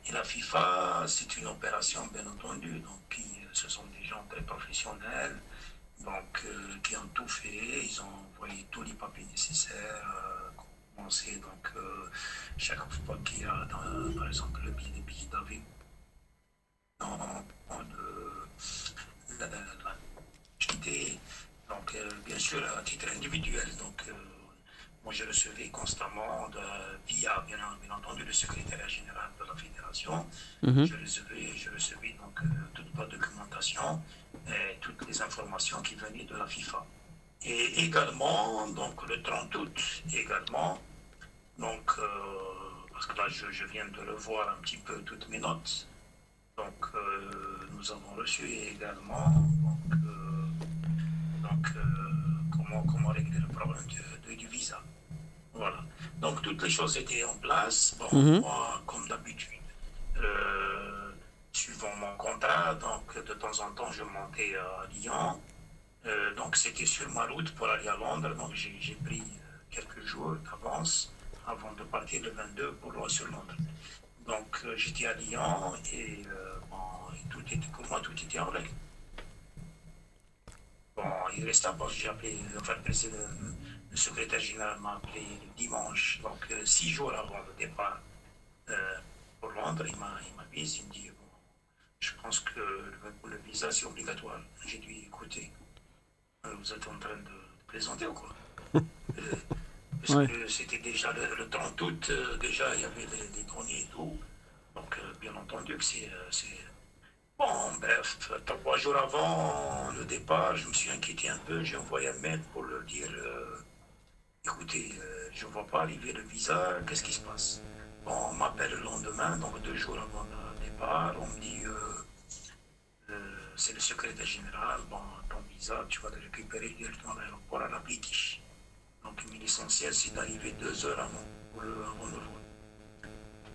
Et la FIFA, c'est une opération, bien entendu, donc euh, ce sont des gens très professionnels, donc euh, qui ont tout fait, ils ont envoyé tous les papiers nécessaires, euh, commencé, donc euh, chaque fois qu'il y a, par exemple, le billet, le billet d'avion, la, la- la- l'activité, donc euh, bien sûr à titre individuel, donc euh, moi, je recevais constamment, de, via bien, bien entendu le secrétaire général de la fédération, Mhm. je recevais, je recevais donc euh, toute la documentation et toutes les informations qui venaient de la FIFA. Et également, donc le 30 août, également, donc, euh, parce que là, je, je viens de revoir un petit peu toutes mes notes. Donc, euh, nous avons reçu également donc, donc, comment, comment régler le problème de- de- du visa. Voilà. Donc, toutes les choses étaient en place. Bon, Mhm. moi, comme d'habitude, euh, suivant mon contrat, donc de temps en temps, je montais à Lyon. Euh, donc, c'était sur ma route pour aller à Londres. Donc, j'ai pris euh, quelques jours d'avance avant de partir le 22 pour sur Londres. Donc, euh, j'étais à Lyon et, bon, et tout était, pour moi, tout était en règle. Bon, il restait pas, j'ai appelé, enfin, le président, le secrétaire général m'a appelé le dimanche, donc euh, six jours avant le départ euh, pour Londres, il m'a dit, il me dit, bon, je pense que le, le visa c'est obligatoire. J'ai dit, écoutez, euh, vous êtes en train de plaisanter ou quoi? Euh, Parce Ouais. que c'était déjà le, le 30 août, déjà il y avait les, données et tout. Donc, bien entendu que c'est. Bon, bref, trois jours avant le départ, je me suis inquiété un peu. J'ai envoyé un mail pour leur dire euh, je ne vois pas arriver le visa, qu'est-ce qui se passe? Bon, on m'appelle le lendemain, donc deux jours avant le départ, on me dit euh, euh, c'est le secrétaire général, bon, ton visa, tu vas le récupérer directement à l'aéroport à la British. Donc, l'essentiel, c'est d'arriver deux heures avant, pour le, avant le vol.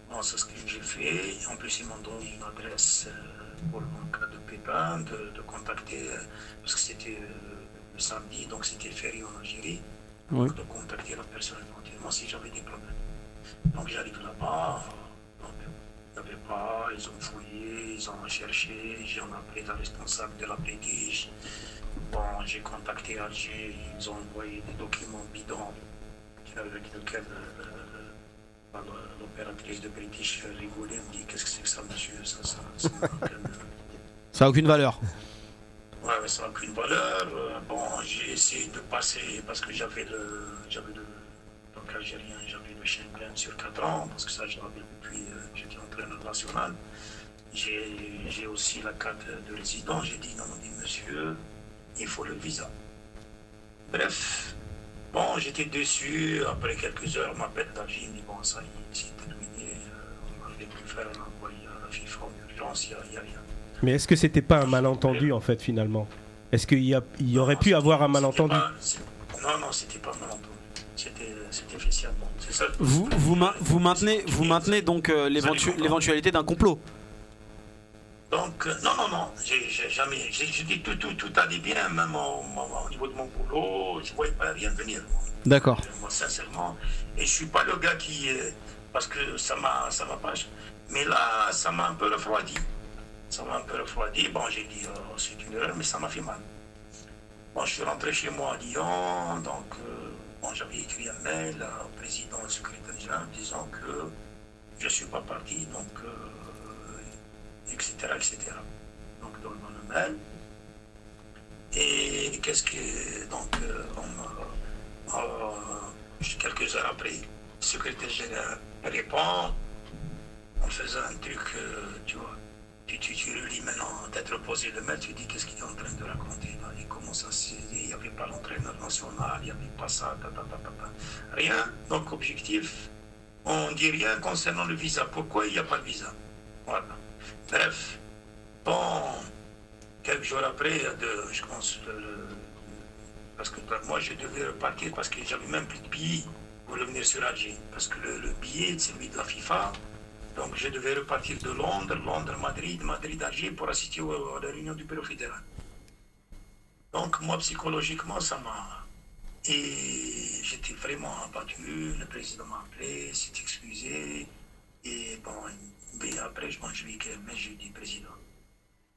Bon, c'est ce que j'ai fait. En plus, ils m'ont donné une adresse euh, pour le cas de pépin, de, de contacter, euh, parce que c'était le samedi, donc c'était férié en Algérie. Oui. Donc, de contacter la personne éventuellement si j'avais des problèmes. Donc j'arrive là-bas, il n'y avait pas, ils ont fouillé, ils ont cherché, j'en ai appelé la responsable de la British. Bon, j'ai contacté Alger, ils ont envoyé des documents bidons avec lesquels euh, euh, l'opératrice de British rigolait, me dit qu'est-ce que c'est que ça monsieur, ça, ça, ça a aucune valeur. Ouais, ça n'a aucune valeur. Bon, j'ai essayé de passer parce que j'avais le. J'avais le. Donc algérien, j'avais le Schengen sur 4 ans, parce que ça, je l'avais depuis. euh, J'étais entraîneur national. J'ai aussi la carte de résident. J'ai dit non, dit monsieur, il faut le visa. Bref, bon, j'étais déçu. Après quelques heures, m'appelle d'Alger, il bon, ça y est, c'est terminé. Euh, On n'avait plus faire un envoyé à la FIFA en urgence, il n'y a rien. Mais est-ce que c'était pas un malentendu en fait finalement? Est-ce qu'il y, a- il y aurait pu avoir un C'était malentendu? pas- Non, non, c'était pas un malentendu. C'était c'était officiellement. C'est ça. Vous, vous, ma- vous maintenez, vous maintenez donc euh, l'éventu- l'éventualité d'un complot. Donc, euh, non, non, non, j'ai j'ai jamais. J'ai j'ai dit tout, tout, tout allait bien, même au, au- au niveau de mon boulot, je ne voyais pas rien venir. D'accord. Moi, sincèrement. Et je suis pas le gars qui. euh, parce que ça m'a ça m'a pas. Mais là, ça m'a un peu refroidi. Ça m'a un peu refroidi. Bon, j'ai dit, oh, c'est une erreur, mais ça m'a fait mal. Bon, je suis rentré chez moi à Lyon, donc euh, bon, j'avais écrit un mail au président et au secrétaire général disant que je ne suis pas parti, donc, euh, etc., etc. Donc, dans, le mail. Et qu'est-ce que. Donc, euh, on, euh, quelques heures après, le secrétaire général répond en faisant un truc, euh, tu vois. Tu, tu, tu relis maintenant, d'être posé le mail, tu dis qu'est-ce qu'il est en train de raconter là, et comment ça s'est. Il n'y avait pas l'entraîneur national, il n'y avait pas ça, ta, ta, ta. Rien. Donc, objectif, on ne dit rien concernant le visa. Pourquoi il n'y a pas de visa? Voilà. Bref. Bon, quelques jours après, de, je pense, le- le- parce que ben, moi je devais repartir parce que j'avais même plus de billets pour revenir sur Alger. Parce que le, le billet, c'est celui de la FIFA. Donc je devais repartir de Londres, Londres, Madrid, Madrid, Alger pour assister à la réunion du bureau fédéral. Donc moi psychologiquement ça m'a... Et j'étais vraiment abattu, le président m'a appelé, s'est excusé. Et bon, mais après je m'en dit, mais j'ai dit président,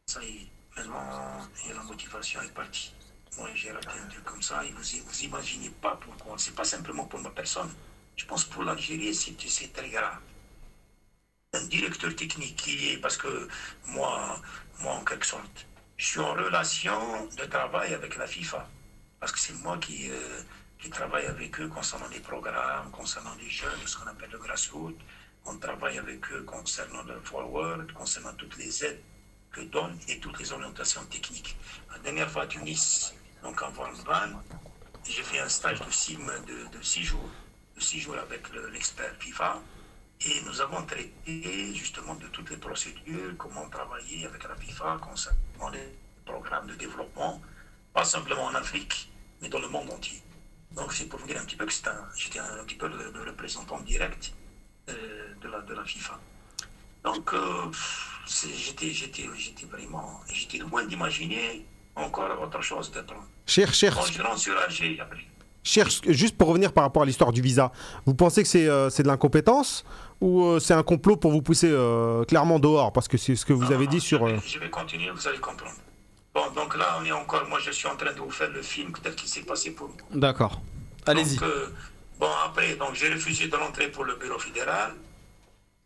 ça y est, maintenant et la motivation est partie. Moi j'ai raté un truc comme ça et vous, vous imaginez pas pourquoi. C'est pas simplement pour ma personne. Je pense pour l'Algérie c'est très grave directeur technique qui est, parce que moi, moi en quelque sorte, je suis en relation de travail avec la FIFA. Parce que c'est moi qui, euh, qui travaille avec eux concernant les programmes, concernant les jeunes, ce qu'on appelle le grassroots. On travaille avec eux concernant le forward, concernant toutes les aides que donnent et toutes les orientations techniques. La dernière fois à Tunis, donc en Van, j'ai fait un stage de six, de, six jours, six jours avec le- l'expert FIFA. Et nous avons traité justement de toutes les procédures, comment travailler avec la FIFA concernant les programmes de développement, pas simplement en Afrique, mais dans le monde entier. Donc c'est pour vous dire un petit peu que un- j'étais un, petit peu le, le représentant direct euh, de, la, de la FIFA. Donc euh, j'étais, vraiment, j'étais loin d'imaginer encore autre chose d'apprendre. Cher, cher, rentre sur Alger après. cher, juste pour revenir par rapport à l'histoire du visa, vous pensez que c'est euh, c'est de l'incompétence ou euh, c'est un complot pour vous pousser euh, clairement dehors Parce que c'est ce que vous Non, avez non, dit sur. vais- euh, Je vais continuer, vous allez comprendre. Bon, donc là, on est encore. Moi, je suis en train de vous faire le film tel qu'il s'est passé pour nous. D'accord. Allez-y. Euh, bon, après, donc j'ai refusé de rentrer pour le bureau fédéral.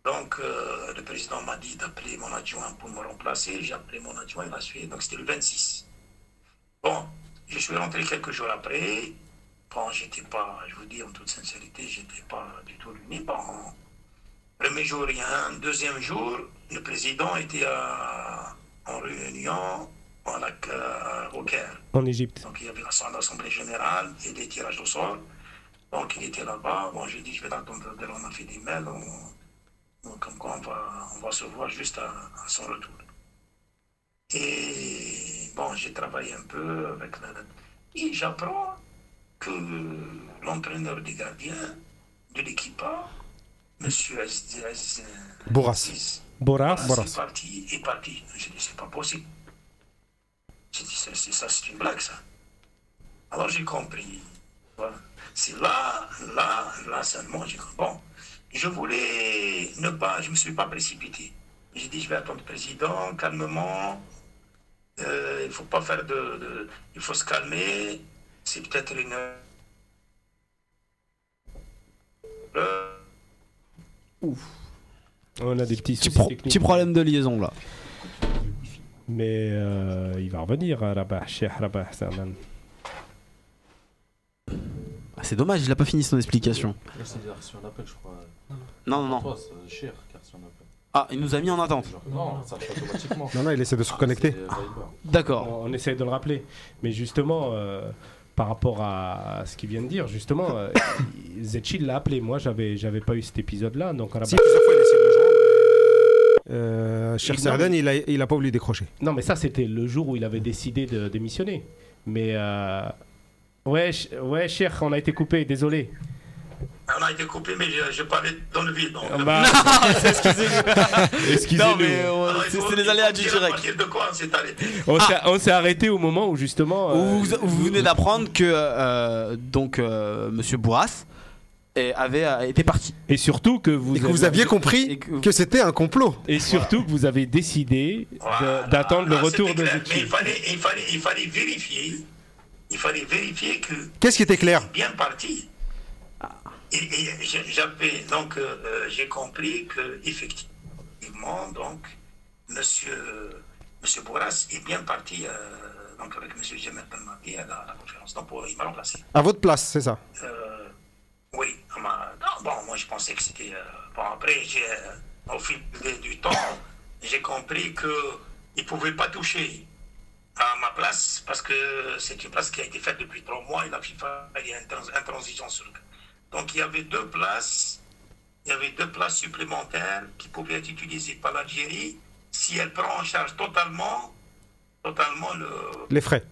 Donc, euh, le président m'a dit d'appeler mon adjoint pour me remplacer. J'ai appelé mon adjoint, il a suivi. Donc, c'était le 26. Bon, je suis rentré quelques jours après. Bon, j'étais pas, je vous dis en toute sincérité, j'étais pas du tout réuni. Bon, premier jour, rien. Deuxième jour, le président était à- en réunion à la, à- au Caire. en Égypte Donc il y avait la- l'Assemblée générale et des tirages au sort. Donc il était là-bas. Bon, j'ai dit, je vais l'attendre. On a fait des mails. On, on- comme quoi on va, on va se voir juste à, à son retour. Et bon, j'ai travaillé un peu avec la. Et j'apprends que l'entraîneur des gardiens de l'équipe A, M. S. Bourras. Boras est parti, est parti. J'ai dit, c'est pas possible. J'ai dit, c'est ça, c'est une blague, ça. Alors j'ai compris. Voilà. C'est là, là, là seulement, j'ai compris. Bon, je voulais ne pas, je ne me suis pas précipité. J'ai dit, je vais attendre le président, calmement. Euh, il ne faut pas faire de, de- Il faut se calmer. C'est peut-être une. Euh, On a des petits Petit, soucis pro- techniques. petit problème de liaison là. Mais euh, il va revenir, Rabah, Cheikh Rabah Sanan. Ah, c'est dommage, il a pas fini son explication. C'est appel, je crois. Non, non, non. Toi, cher. Ah, il nous a mis en attente. Non, ça fait automatiquement. Non, non, il essaie de se reconnecter. Ah. D'accord. On, on essaye de le rappeler. Mais justement, euh, par rapport à ce qu'il vient de dire, justement, euh, (coughs) Zetchi l'a appelé. Moi, j'avais, j'avais pas eu cet épisode-là. Donc, Si, plusieurs fois, il a essayé de le joindre. Euh, Cher Sarden, il a, il a pas voulu décrocher. Non, mais ça, c'était le jour où il avait décidé de démissionner. Mais. euh, Ouais, ch- ouais, cher, on a été coupé, désolé. On a été coupé, mais je, je parlais dans le vide. donc, Ah bah, (laughs) (laughs) Excusez-nous. Non, mais euh, c'est les aléas du direct. de quoi on s'est arrêté? On s'est- on s'est arrêté au moment où justement. euh, Vous, vous- vous venez d'apprendre que euh, donc euh, Monsieur Bourras avait été parti. Et surtout que vous, Et que vous aviez compris Et que- que c'était un complot. Et surtout que vous avez décidé de- Voilà. d'attendre le Ah, retour de Zetchi. il fallait, il, fallait, il fallait vérifier. Il fallait vérifier que Qu'est-ce qui était clair? bien parti. Et, j'avais donc euh, euh, j'ai compris que effectivement donc Monsieur Monsieur Bourras est bien parti euh, donc avec Monsieur Jamel Belmadi à la, la conférence. Donc pour- il m'a remplacé. À votre place, c'est ça? Euh, oui, à ma- non, bon, moi je pensais que c'était. bon, après, j'ai, au fil du temps, j'ai compris qu'il ne pouvait pas toucher à ma place parce que c'est une place qui a été faite depuis trois mois et la FIFA est intran- intransigeante sur le. Donc il y avait deux places, il y avait deux places supplémentaires qui pouvaient être utilisées par l'Algérie si elle prend en charge totalement, totalement le, Les frais.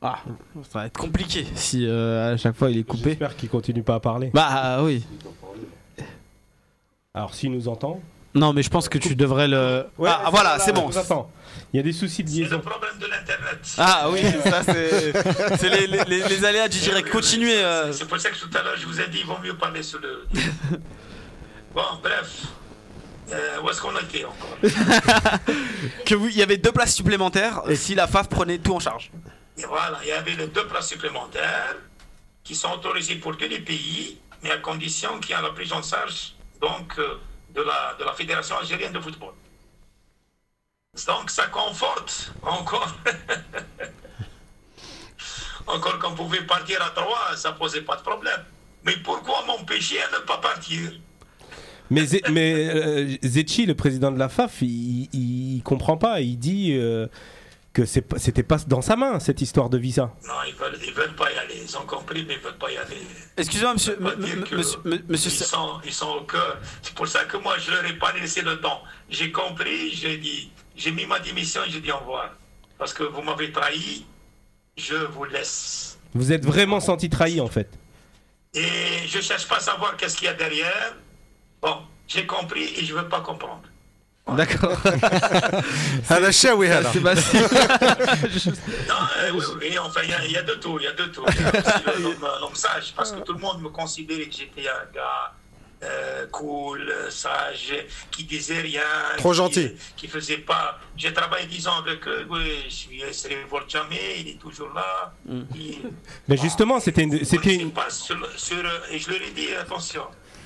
Ah, ça va être compliqué si euh, à chaque fois il est coupé. J'espère qu'il continue pas à parler. Bah euh, oui. Alors s'il nous entend. Non, mais je pense que tu devrais le. Ouais, ah voilà, c'est bon. on vous attend. Il y a des soucis de c'est le liaison. problème de l'Internet. Ah oui, ça c'est c'est les, les- les- les aléas du direct. Continuez. euh. C'est pour ça que tout à l'heure je vous ai dit il vaut mieux parler sur le. (laughs) bon, bref. Euh, où est-ce qu'on était encore (laughs) que vous, il y avait deux places supplémentaires si la FAF prenait tout en charge. Et voilà, il y avait les deux places supplémentaires qui sont autorisées pour tous les pays, mais à condition qu'il y ait la prise en charge donc, euh, de, la, Fédération algérienne de football. Donc ça conforte encore. (laughs) encore qu'on pouvait partir à trois, ça posait pas de problème. Mais pourquoi m'empêcher à ne pas partir? Mais, mais euh, Zetchi, le président de la FAF, il, il, il comprend pas. Il dit euh, que c'était pas dans sa main cette histoire de visa. Non, ils veulent, ils veulent pas y aller. Ils ont compris, mais ils veulent pas y aller. Excusez-moi, monsieur, sont, ils sont au cœur. C'est pour ça que moi, je leur ai pas laissé le temps. J'ai compris, j'ai dit, j'ai mis ma démission et j'ai dit au revoir. Parce que vous m'avez trahi, je vous laisse. Vous êtes vraiment senti trahi en fait. Et je cherche pas à savoir qu'est-ce qu'il y a derrière. Bon, j'ai compris et je veux pas comprendre. D'accord. (laughs) Halacha, oui, hala. Sébastien. (laughs) Non, euh, oui, oui, enfin, il y a- il y, a de tout, il y a de tout. Il y a aussi le- (laughs) l'homme l'homme sage, parce que tout le monde me considérait que j'étais un gars euh, cool, euh, sage, qui disait rien. Trop qui- gentil. Qui faisait pas. J'ai travaillé 10 ans avec eux, oui, je suis se révolte jamais, il est toujours là. Il- Mais justement, c'était une, vous c'était connaissez une- pas sur, sur- et je leur ai dit, attention,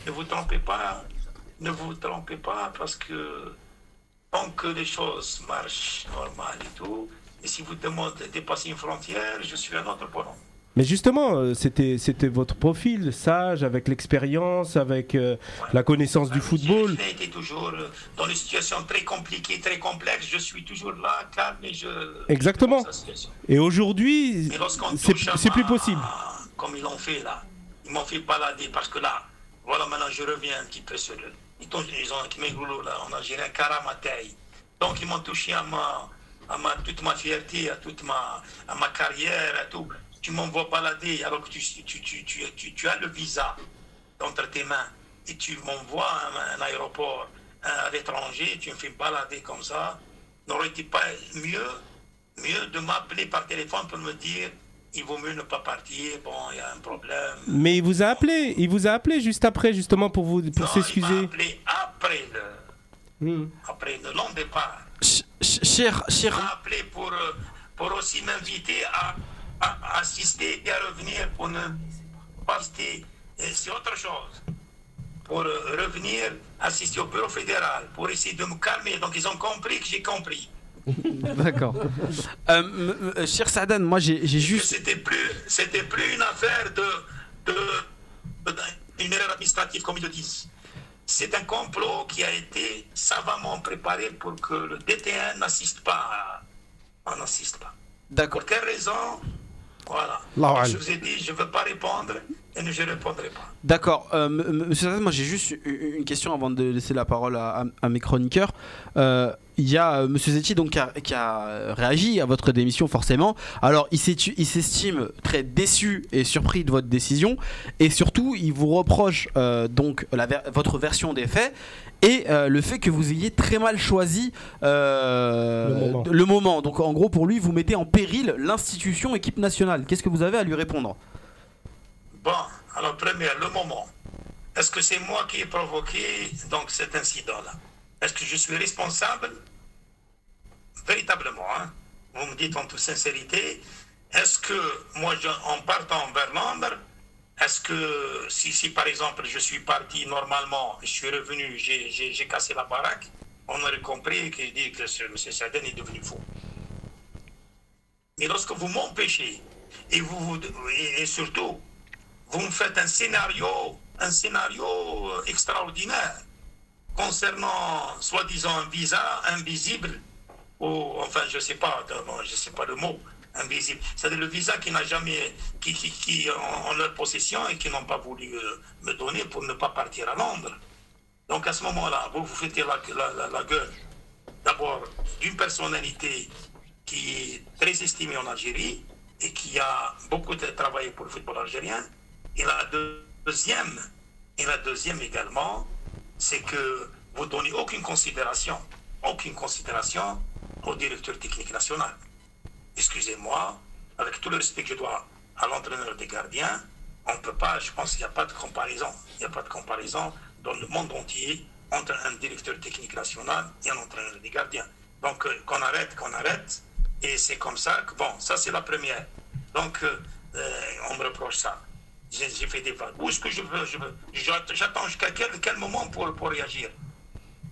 ne vous trompez pas, ne vous trompez pas, parce que tant que les choses marchent normal et tout, et si vous demandez de dépasser une frontière, je suis un autre bonhomme. Mais justement, euh, c'était c'était votre profil sage, avec l'expérience, avec euh, la connaissance du oui, football. J'ai été toujours euh, dans des situations très compliquées, très complexes. Je suis toujours là, calme et je. Exactement. Et aujourd'hui, c'est plus possible. Comme ils l'ont fait là. Ils m'ont fait balader parce que là, voilà maintenant je reviens un petit peu sur le. Ils ils ont un Kmegoulou, là, en Algérie, un Karamatei. Donc ils m'ont touché à ma, à ma, toute ma fierté, à toute ma, à ma carrière, à tout. Tu m'envoies balader alors que tu, tu, tu, tu, tu, as le visa entre tes mains et tu m'envoies à un, un aéroport à l'étranger, tu me fais balader comme ça. N'aurait-il pas mieux mieux de m'appeler par téléphone pour me dire il vaut mieux ne pas partir, bon, il y a un problème. Mais il vous a appelé, il vous a appelé juste après, justement, pour, vous, pour Non, il m'a s'excuser. appelé après le, Hmm. après le long départ. Ch- ch- Cher, Il cher, m'a appelé pour, euh, pour aussi m'inviter à, à assister et à revenir pour ne pas rester. Et C'est autre chose. Pour euh, revenir assister au bureau fédéral, pour essayer de me calmer. Donc ils ont compris que j'ai compris. (laughs) d'accord. Euh, euh, cher Sadan, moi j'ai juste. c'était plus, c'était plus une affaire de, de, de- une erreur administrative comme ils le disent. C'est un complot qui a été savamment préparé pour que le DTN n'assiste pas. à- n'assiste pas. D'accord. Pour quelle raison? Voilà. Je vous ai dit, je ne veux pas répondre et je ne répondrai pas. D'accord. Euh, Monsieur Sadan, moi j'ai juste une une question avant de laisser la parole à, à- à mes chroniqueurs. Euh, Il y a euh, Monsieur Zetti donc qui a, qui a, réagi à votre démission forcément. Alors il s'est- il s'estime très déçu et surpris de votre décision et surtout il vous reproche euh, donc la ver- votre version des faits et euh, le fait que vous ayez très mal choisi euh, Le moment. le moment. Donc en gros pour lui vous mettez en péril l'institution équipe nationale. Qu'est-ce que vous avez à lui répondre? Bon, alors première, le moment. Est-ce que c'est moi qui ai provoqué donc cet incident-là? Est-ce que je suis responsable? Véritablement, hein vous me dites en toute sincérité, est-ce que moi, je- en partant vers Londres, est-ce que si, si par exemple je suis parti normalement, je suis revenu, j'ai- cassé la baraque, on aurait compris que, dit que ce- M. Saden est devenu fou. Mais lorsque vous m'empêchez, et, vous, vous- et- et surtout, vous me faites un scénario, un scénario euh, extraordinaire concernant soi-disant un visa invisible, ou enfin je sais pas, je sais pas le mot, invisible. C'est-à-dire le visa qui n'a jamais, qui, qui, en, leur possession et qui n'ont pas voulu euh, me donner pour ne pas partir à Londres. Donc à ce moment-là, vous vous faites la, la, la- gueule d'abord d'une personnalité qui est très estimée en Algérie et qui a beaucoup travaillé pour le football algérien. Et la deux- deuxième, et la deuxième également, c'est que vous donnez aucune considération, aucune considération au directeur technique national. Excusez-moi, avec tout le respect que je dois à l'entraîneur des gardiens, on ne peut pas, je pense qu'il n'y a pas de comparaison. Il n'y a pas de comparaison dans le monde entier entre un directeur technique national et un entraîneur des gardiens. Donc, euh, qu'on arrête, qu'on arrête. Et c'est comme ça que, bon, ça c'est la première. Donc, euh, euh, on me reproche ça. J'ai fait des vagues. Où est-ce que je veux, je J'attends jusqu'à quel, quel moment pour, pour réagir?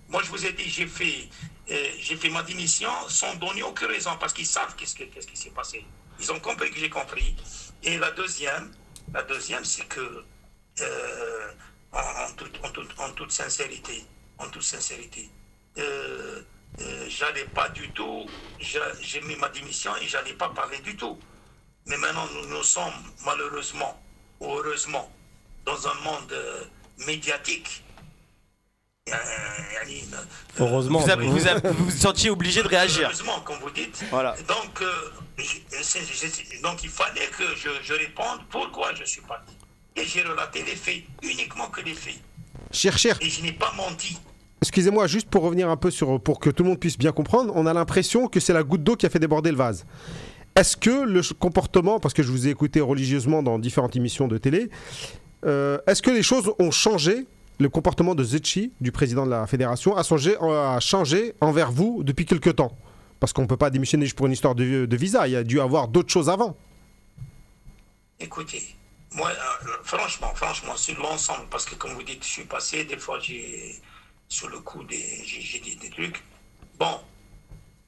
Moi, je vous ai dit, j'ai fait, j'ai fait ma démission sans donner aucune raison, parce qu'ils savent qu'est-ce, que- qu'est-ce qui s'est passé. Ils ont compris que j'ai compris. Et la deuxième, la deuxième, c'est que, euh, en, toute, sincérité, en toute sincérité, euh, euh, j'allais pas du tout, j'a- j'ai mis ma démission et j'allais pas parler du tout. Mais maintenant, nous, sommes malheureusement heureusement dans un monde médiatique. Euh, Heureusement. vous, oui. vous, vous sentiez obligé de réagir. Heureusement, comme vous dites. Voilà. Donc, euh, je- donc il fallait que je, je réponde pourquoi je suis parti. Et j'ai relaté les faits, uniquement que les faits. Cher, cher, Et je n'ai pas menti. excusez-moi, juste pour revenir un peu sur, pour que tout le monde puisse bien comprendre, on a l'impression que c'est la goutte d'eau qui a fait déborder le vase. Est-ce que le comportement, parce que je vous ai écouté religieusement dans différentes émissions de télé, euh, est-ce que les choses ont changé Le comportement de Zetchi, du président de la fédération, a changé, a changé envers vous depuis quelque temps Parce qu'on ne peut pas démissionner juste pour une histoire de, de visa, il y a dû avoir d'autres choses avant. Écoutez, moi, euh, franchement, franchement, sur l'ensemble, parce que comme vous dites, je suis passé, des fois, j'ai, sur le coup, des, j'ai, dit des trucs. Bon,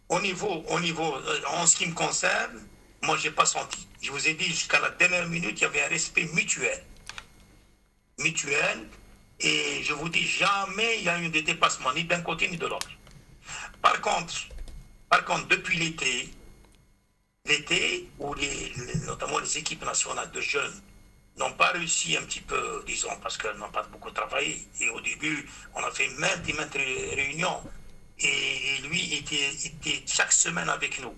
au niveau, au niveau, euh, en ce qui me concerne, moi, j'ai pas senti. Je vous ai dit, jusqu'à la dernière minute, il y avait un respect mutuel. Mutuel. Et je vous dis, jamais il y a eu de dépassement, ni d'un côté ni de l'autre. Par contre, par contre, depuis l'été, l'été où les, notamment les équipes nationales de jeunes n'ont pas réussi un petit peu, disons, parce qu'elles n'ont pas beaucoup travaillé. Et au début, on a fait maintes et maintes ré- réunions. Et, lui était, était chaque semaine avec nous.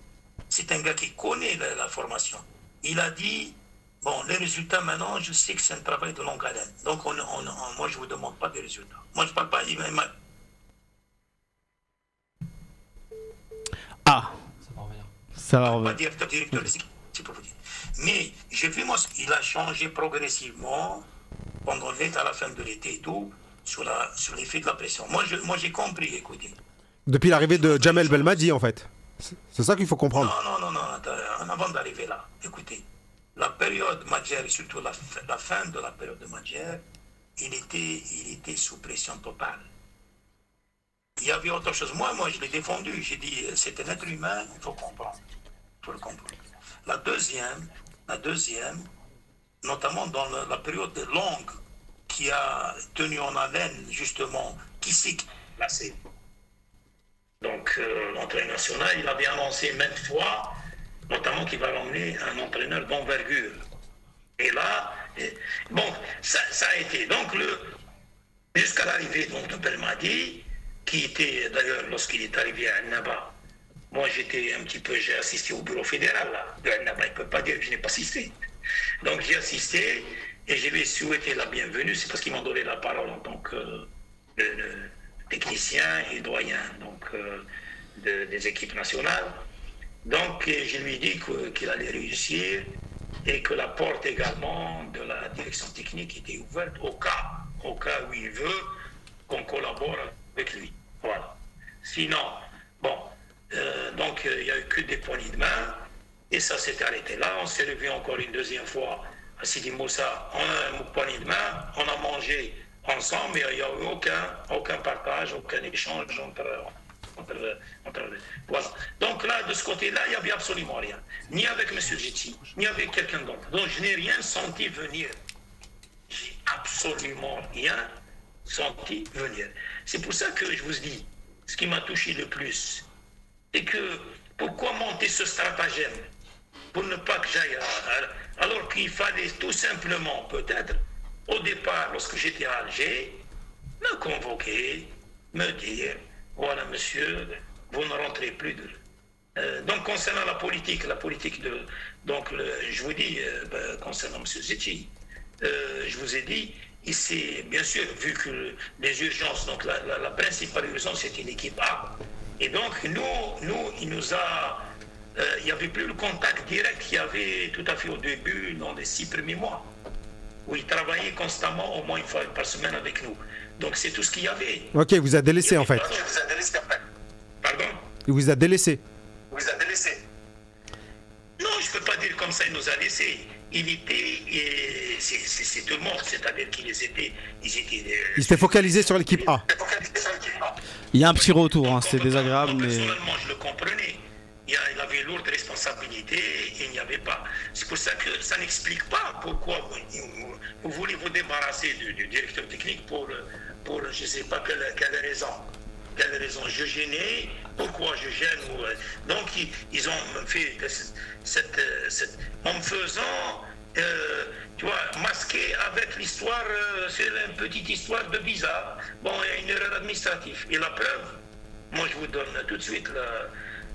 C'est un gars qui connaît la formation. Il a dit, bon, les résultats maintenant, je sais que c'est un travail de longue haleine. Donc, on, on- on- moi, je ne vous demande pas des résultats. Moi, je ne parle pas, il Ah, Ça va revenir. Ça va pas directeur c'est pour vous dire. Mais j'ai vu, moi, il a changé progressivement pendant l'été, à la fin de l'été et tout, sur, la, sur l'effet de la pression. Moi, je, moi, j'ai compris, écoutez. Depuis l'arrivée de Jamel Belmadi, en fait. C'est- ça qu'il faut comprendre. Non, non, non, non, avant d'arriver là, écoutez, période Madjer et surtout la, fin- de la période de il était, il était sous pression totale. Il y avait autre chose. Moi, moi, je l'ai défendu. J'ai dit, euh, c'est un être humain, il faut comprendre. Faut le comprendre. La deuxième, la deuxième, notamment dans la période longue qui a tenu en haleine, justement, qui s'est placé. Donc, euh, l'entraîneur national, il avait annoncé maintes fois, notamment qu'il va emmener un entraîneur d'envergure. Et là, bon, ça, a été. Donc, jusqu'à l'arrivée de Belmadi, qui était d'ailleurs, lorsqu'il est arrivé à Naba, moi j'étais un petit peu, j'ai assisté au bureau fédéral là, de Naba, il ne peut pas dire que je n'ai pas assisté. Donc j'ai assisté et je lui ai souhaité la bienvenue, c'est parce qu'ils m'ont donné la parole en tant que euh, le- technicien et doyen donc, euh, de- des équipes nationales. Donc euh, je lui ai dit qu'il allait réussir et que la porte également de la direction technique était ouverte au cas, au cas où il veut qu'on collabore avec lui. Voilà. Sinon, bon, euh, donc euh, il n'y a eu que des poignées de main et ça s'est arrêté là. On s'est revu encore une deuxième fois à Sidi Moussa. On a un poignée de main, on a mangé ensemble, mais il n'y a eu aucun, aucun partage, aucun échange entre, entre- voilà. Donc là, de ce côté-là, il n'y avait absolument rien. Ni avec M. Gitsi, ni avec quelqu'un d'autre. Donc je n'ai rien senti venir. J'ai absolument rien senti venir. C'est pour ça que je vous dis, ce qui m'a touché le plus, c'est que pourquoi monter ce stratagème pour ne pas que j'aille à- alors qu'il fallait tout simplement peut-être au départ lorsque j'étais à Alger me convoquer me dire voilà monsieur vous ne rentrez plus de Euh, donc concernant la politique la politique de donc je vous dis euh, ben, concernant monsieur Zetchi euh, je vous ai dit s'est bien sûr vu que les urgences donc la, principale urgence c'était l'équipe A. Et donc nous nous il nous a euh, il n'y avait plus le contact direct qu'il y avait tout à fait au début, dans les six premiers mois, où il travaillait constamment, au moins une fois par semaine avec nous. Donc c'est tout ce qu'il y avait. Ok, il vous a délaissé en fait. Il vous a délaissé en fait. Pardon? Il vous a délaissé. Il vous a délaissé. Non, je ne peux pas dire comme ça, il nous a laissé. Il était, et c'est- deux morts, c'est-à-dire qu'ils étaient, ils étaient. euh, Il s'était focalisé sur l'équipe A. focalisés sur l'équipe A. Il y a un petit retour, hein, c'est désagréable, Moi, mais. Personnellement, je le comprenais. Il avait lourde responsabilité et il n'y avait pas. C'est pour ça que ça n'explique pas pourquoi vous, voulez vous débarrasser du, directeur technique pour, pour je ne sais pas quelle, quelle raison. Quelle raison? Je gênais, pourquoi je gêne. euh, donc ils, ont fait euh, cette- en me faisant, euh, tu vois, masquer avec l'histoire, c'est une petite histoire de visa. Bon, il y a une erreur administrative. Et la preuve, moi, je vous donne tout de suite la-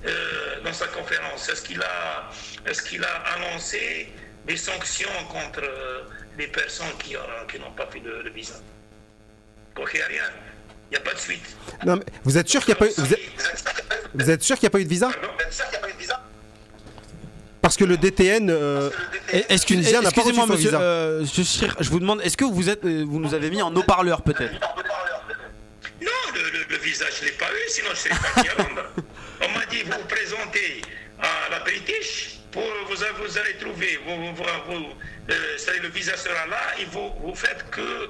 euh, dans sa conférence. Est-ce qu'il a, est-ce qu'il a annoncé des sanctions contre euh, les personnes qui, ont- qui n'ont pas fait de, de visa? Quoi qu'il n'y a rien. Il n'y a pas de suite. Non, mais vous êtes sûr qu'il n'y a pas eu, vous êtes, vous êtes sûr qu'il n'y a pas eu de visa? Visa? Parce que le DTN, euh, excuse- Tunisien n'a pas Excusez-moi, reçu son monsieur. visa? euh, je, je vous demande, est-ce que vous êtes, euh, vous nous avez mis en haut-parleur peut-être? Non, le, le- le visage, je ne l'ai pas eu, sinon je ne serais pas venu à Londres. On m'a dit, vous vous présentez à la British, pour, vous, vous allez trouver, vous, vous, euh, le visa sera là, et vous, vous faites que,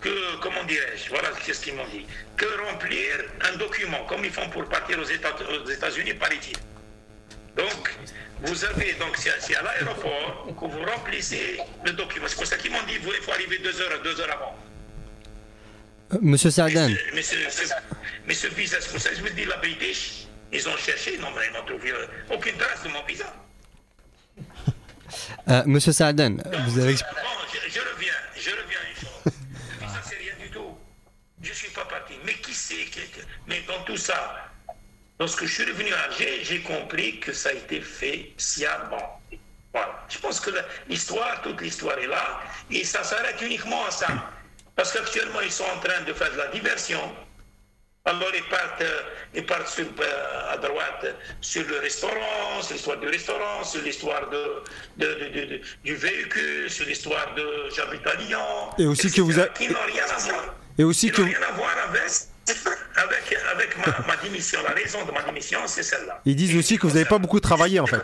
que comment dirais-je, voilà ce qu'ils m'ont dit, que remplir un document, comme ils font pour partir aux États- États-Unis par ici. Donc, vous avez, donc c'est à, l'aéroport que vous remplissez le document. C'est pour ça qu'ils m'ont dit, vous, il faut arriver deux heures, deux heures avant. Euh, Monsieur ce- mais ce visa, c'est pour ça que je vous dis, la British, ils ont cherché, mais ils n'ont trouvé euh, aucune trace de mon visa. euh, Monsieur Saadan, vous avez Bon, je, je reviens, je reviens une chose. Ça, c'est rien du tout. Je ne suis pas parti. Mais qui sait que- Mais dans tout ça, lorsque je suis revenu à Alger, j'ai compris que ça a été fait sciemment. Voilà. Je pense que l'histoire, toute l'histoire est là, et ça s'arrête uniquement à ça. Parce qu'actuellement, ils sont en train de faire de la diversion Alors ils partent, euh, ils partent sur, euh, à droite sur le restaurant, sur l'histoire du restaurant, sur l'histoire de, de- de- de- de- du véhicule, sur l'histoire de j'habite à Lyon. Et aussi que vous a- Qui n'ont rien à voir. Et aussi que n'ont rien à voir avec, avec, avec ma, ma démission. La raison de ma démission, c'est celle-là. ils disent aussi que vous n'avez pas beaucoup travaillé en fait.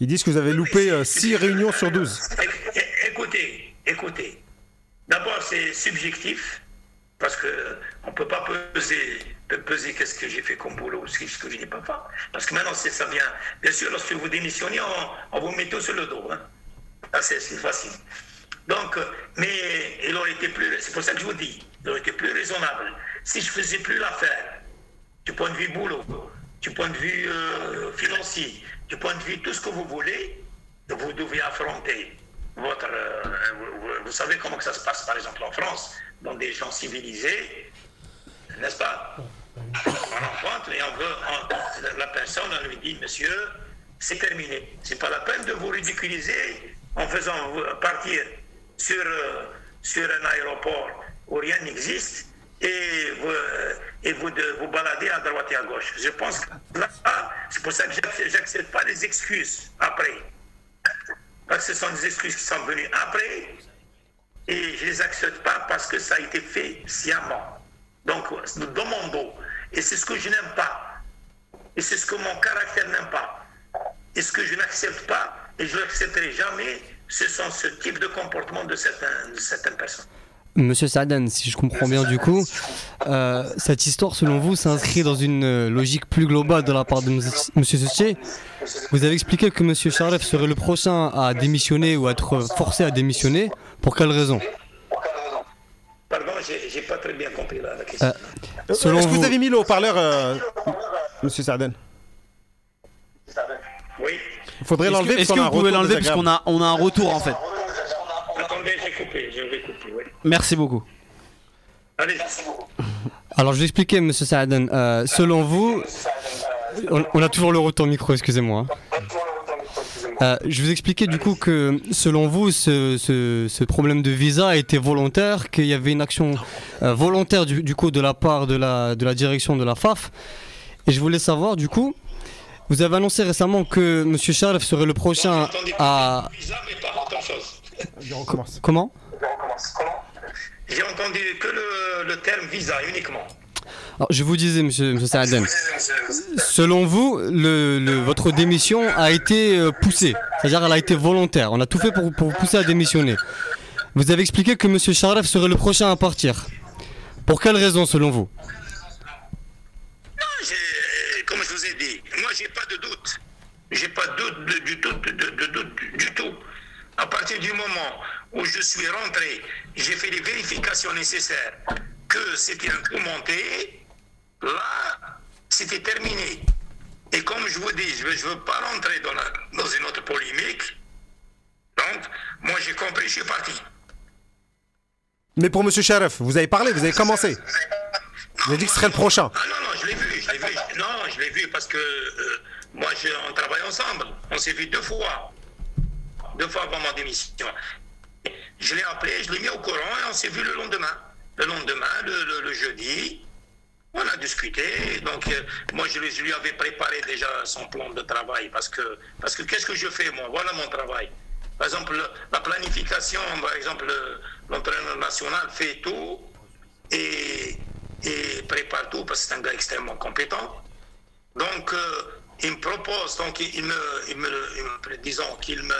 Ils disent que vous avez loupé 6 réunions sur 12. É- é- Écoutez, écoutez. D'abord, c'est subjectif, parce que on peut pas peser, pe- peser qu'est-ce que j'ai fait comme boulot ou ce que je n'ai pas fait. Parce que maintenant, ça vient. Bien sûr, lorsque vous démissionnez, on, vous met tout sur le dos. Hein. C'est facile. Donc, mais il aurait été plus, c'est pour ça que je vous dis, il aurait été plus raisonnable si je faisais plus l'affaire du point de vue boulot, du point de vue euh, financier, du point de vue tout ce que vous voulez, vous devez affronter votre. euh, vous savez comment que ça se passe, par exemple, en France, dans des gens civilisés, n'est-ce pas? On rencontre et on veut. la- personne, on lui dit, monsieur, c'est terminé. C'est pas la peine de vous ridiculiser en faisant partir sur, euh, sur un aéroport où rien n'existe et vous, euh, et vous de vous balader à droite et à gauche. Je pense que c'est pour ça que j'ac- j'accepte pas les excuses après. Parce que ce sont des excuses qui sont venues après et je les accepte pas parce que ça a été fait sciemment. Donc, dans mon dos. Et c'est ce que je n'aime pas. Et c'est ce que mon caractère n'aime pas. Et ce que je n'accepte pas, et je n'accepterai jamais, ce sont ce type de comportement de certains- de certaines personnes. Monsieur Saadan, si je comprends bien du coup, euh, cette histoire selon vous s'inscrit dans une euh, logique plus globale de la part de Monsieur Setier. Vous avez expliqué que Monsieur Sharef serait le prochain à démissionner ou à être forcé à démissionner. Pour quelle raison? Pardon, j'ai j'ai pas très bien compris la, la question. Euh, Selon Est-ce que vous avez mis le haut-parleur, euh, Monsieur Sarden? Oui. Il faudrait Est-ce que, l'enlever est-ce parce que qu'on vous pouvez l'enlever puisqu'on désagréable. a, on a un retour en fait? Attendez, j'ai coupé, je vais couper, oui. Merci beaucoup. Allez. alors je vais expliquer Monsieur Saadan. Euh, selon vous, on, on a toujours le retour micro, excusez-moi. hein. Euh, je vous expliquais du coup que selon vous, ce, ce- ce problème de visa a été volontaire, qu'il y avait une action euh, volontaire du, du coup de la part de la, de la direction de la FAF. Et je voulais savoir du coup, vous avez annoncé récemment que M. Sharif serait le prochain J'ai entendu à... visa, mais pas autre chose. Je recommence. Comment? J'ai entendu que le, le terme visa uniquement. Je vous disais, monsieur, monsieur selon vous, le, le- votre démission a été euh, poussée, c'est-à-dire elle a été volontaire. On a tout fait pour, vous pousser à démissionner. Vous avez expliqué que monsieur Sharif serait le prochain à partir. Pour quelle raison, selon vous? J'ai- Comme je vous ai dit, moi j'ai pas de doute. J'ai pas de doute de- du tout, de, doute du tout. À partir du moment où je suis rentré, j'ai fait les vérifications nécessaires que c'était un coup monté, là, c'était terminé. Et comme je vous dis, je ne veux, pas rentrer dans, la- dans une autre polémique. Donc, moi j'ai compris, je suis parti. Mais pour Monsieur Sharif, vous avez parlé, vous avez commencé. Vous avez dit que ce serait le prochain. Ah non, non, je l'ai vu, je l'ai vu. Non, je l'ai vu parce que euh, moi, je, on travaille ensemble. On s'est vu deux fois. Deux fois avant ma démission. Je l'ai appelé, je l'ai mis au courant et on s'est vu le lendemain. Le lendemain, le, le- le jeudi, on a discuté. Donc, euh, moi, je lui, avais préparé déjà son plan de travail parce que, parce que qu'est-ce que je fais, moi? Voilà mon travail. Par exemple, le- la planification, par exemple, le- l'entraîneur national fait tout et, et prépare tout parce que c'est un gars extrêmement compétent. Donc, euh, il me propose, donc il me, il disons qu'il me,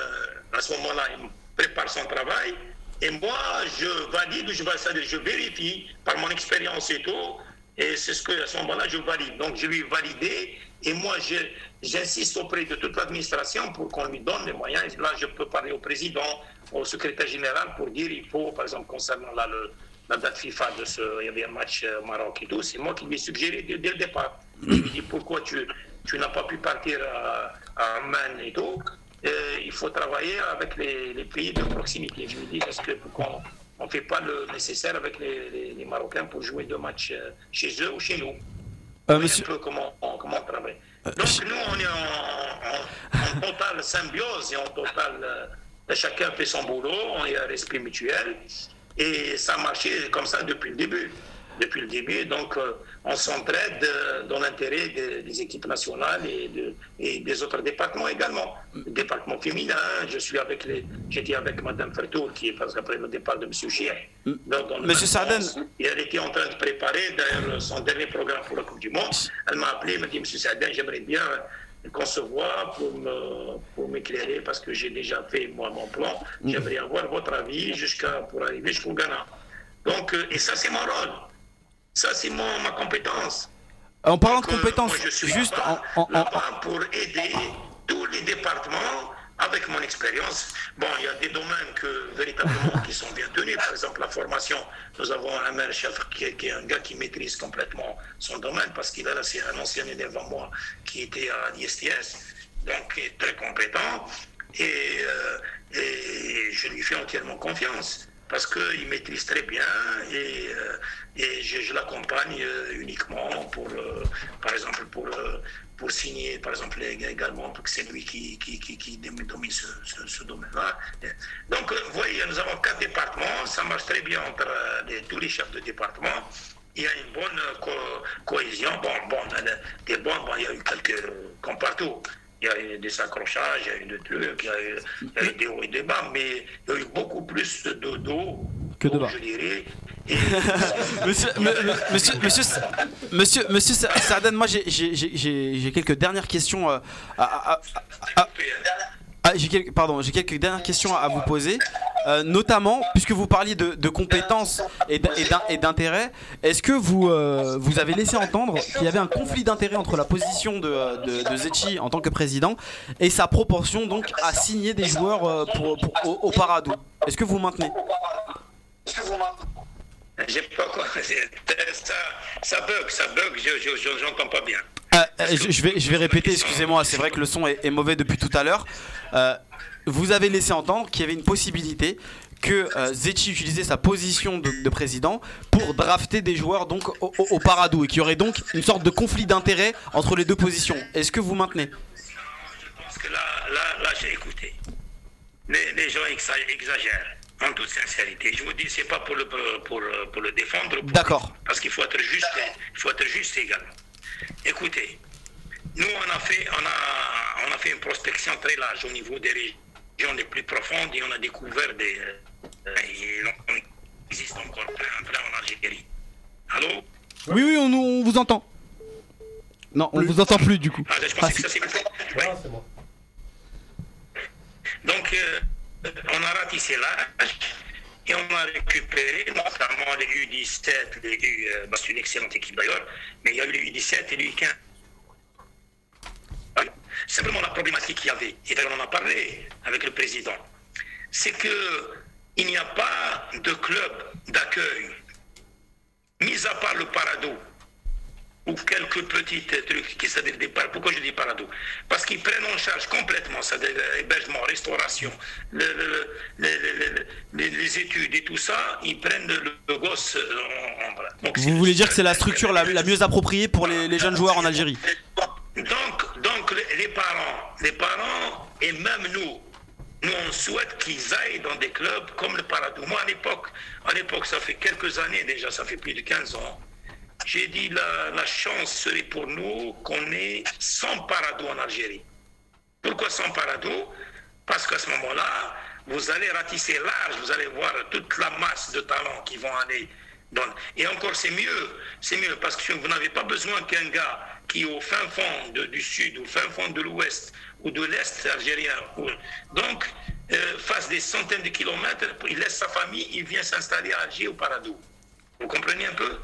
à ce moment-là, il me prépare son travail. Et moi, je valide, je, je vérifie par mon expérience et tout. Et c'est ce que, à ce moment-là, je valide. Donc, je lui validé. Et moi, j'insiste auprès de toute l'administration pour qu'on lui donne les moyens. Là, je peux parler au président, au secrétaire général pour dire il faut, par exemple, concernant là, le, la date FIFA de ce. Il y avait un match euh, Maroc et tout. C'est moi qui lui ai suggéré dès, le départ. Je lui ai dit pourquoi tu, tu n'as pas pu partir à, à Amman et tout? Euh, il faut travailler avec les, les pays de proximité. Je lui dis parce que pourquoi on ne fait pas le nécessaire avec les, les- les Marocains pour jouer deux matchs euh, chez eux ou chez nous. Euh, monsieur- un peu comment on, comment on travaille. Donc nous, on est en, en- en (laughs) totale symbiose et en totale... euh, chacun fait son boulot, on est à respect mutuel. Et ça a marché comme ça depuis le début. Depuis le début. Donc, euh, on s'entraide euh, dans l'intérêt des, des équipes nationales et, de- et des autres départements également. Le département féminin, je suis avec les, j'étais avec Madame Fertour, qui est parce qu'après le départ de Monsieur Chier. Monsieur Et elle était en train de préparer son dernier programme pour la Coupe du Monde. Elle m'a appelé, elle m'a dit Monsieur Sarden, j'aimerais bien qu'on se voit pour me- pour m'éclairer parce que j'ai déjà fait moi mon plan. J'aimerais avoir votre avis jusqu'à pour arriver jusqu'au Ghana. Donc, euh, et ça c'est mon rôle. Ça c'est ma compétence. En parlant de Donc, euh, compétences, moi, je suis juste là-bas, en, en- en- là-bas pour aider tous les départements avec mon expérience. Bon, il y a des domaines que, véritablement (laughs) qui sont bien tenus. Par exemple, la formation. Nous avons un maire chef qui est, qui est un gars qui maîtrise complètement son domaine parce qu'il a là, c'est un ancien élève à moi qui était à l'ISTS, donc qui est très compétent. Et, euh, et je lui fais entièrement confiance parce qu'il maîtrise très bien et, euh, et je, l'accompagne euh, uniquement pour, euh, par exemple, pour, pour signer, par exemple, également, parce que c'est lui qui, qui, qui, domine ce, domaine-là. Donc, vous voyez, nous avons quatre départements, ça marche très bien entre tous les chefs de département. Il y a une bonne co- cohésion. Bon, bon, des bons, bon, il y a eu quelques, comme partout. Il y a eu des accrochages, il y a eu des trucs, il y a eu, il y a eu des hauts et des bas, mais il y a eu beaucoup plus de dos Que de bas. je dirais. Et, (laughs) Monsieur, monsieur, monsieur, monsieur, monsieur Sa- Sarden, moi j'ai- quelques dernières questions euh, à, à- à- à- ah, j'ai quelques, pardon, j'ai quelques dernières questions à vous poser, Euh, notamment puisque vous parliez de, compétences et d'in- et d'in- et d'intérêts. Est-ce que vous euh, vous avez laissé entendre qu'il y avait un conflit d'intérêts entre la position de, de, Zetchi en tant que président et sa proportion donc à signer des joueurs euh, au, au Est-ce que vous maintenez? J'ai pas quoi. (laughs) c'est- Ça, ça bug, ça bug, je, j'entends pas bien. Ah, euh, je, je vais, je vais répéter, excusez-moi, c'est vrai que le son est, est mauvais depuis tout à l'heure. Euh, vous avez laissé entendre qu'il y avait une possibilité que euh, Zetchi utilisait sa position de, de président pour drafter des joueurs donc au, au- au Paradou et qu'il y aurait donc une sorte de conflit d'intérêts entre les deux positions. Est-ce que vous maintenez? Je pense que là, là, là j'ai écouté. Les, les gens exa- exagèrent, en toute sincérité. Je vous dis, c'est pas pour le, pour, pour le défendre. D'accord. Parce qu'il faut être juste, il faut être juste également. Écoutez, nous, on a fait, on a, on a fait une prospection très large au niveau des régions les plus profondes et on a découvert des. euh, il existe encore plein, plein en Algérie. Allô? Oui, oui, on, on vous entend. Non, on vous entend plus du coup. Ah, je Ah, pensais que ça s'est coupé. Ouais. Donc, euh, on a ratissé l'âge et on a récupéré notamment les U17, les U, euh, bah, c'est une excellente équipe d'ailleurs, mais il y a eu les U17 et les U15. Voilà. Simplement la problématique qu'il y avait, et d'ailleurs on en a parlé avec le président, c'est que il n'y a pas de club d'accueil, mis à part le Parado, ou quelques petits trucs qui des par- Pourquoi je dis parado Parce qu'ils prennent en charge complètement, c'est-à-dire hébergement, restauration, le- le- le- le- le- les, études et tout ça, ils prennent le, gosse en. Donc, Vous voulez dire que c'est la structure la, la mieux appropriée pour les, les jeunes joueurs en Algérie? Donc, donc les, les parents, les parents et même nous, nous on souhaite qu'ils aillent dans des clubs comme le Paradou. Moi à l'époque, à l'époque ça fait quelques années déjà, ça fait plus de 15 ans. J'ai dit la, la chance serait pour nous qu'on ait 100 Paradou en Algérie. Pourquoi sans Paradou Parce qu'à ce moment-là, vous allez ratisser large, vous allez voir toute la masse de talents qui vont aller dans... Et encore, c'est mieux, c'est mieux, parce que vous n'avez pas besoin qu'un gars qui est au fin fond du sud, au fin fond de l'ouest, ou de l'est algérien, ou- donc, euh, fasse des centaines de kilomètres, il laisse sa famille, il vient s'installer à Alger, au Paradou. Vous comprenez un peu?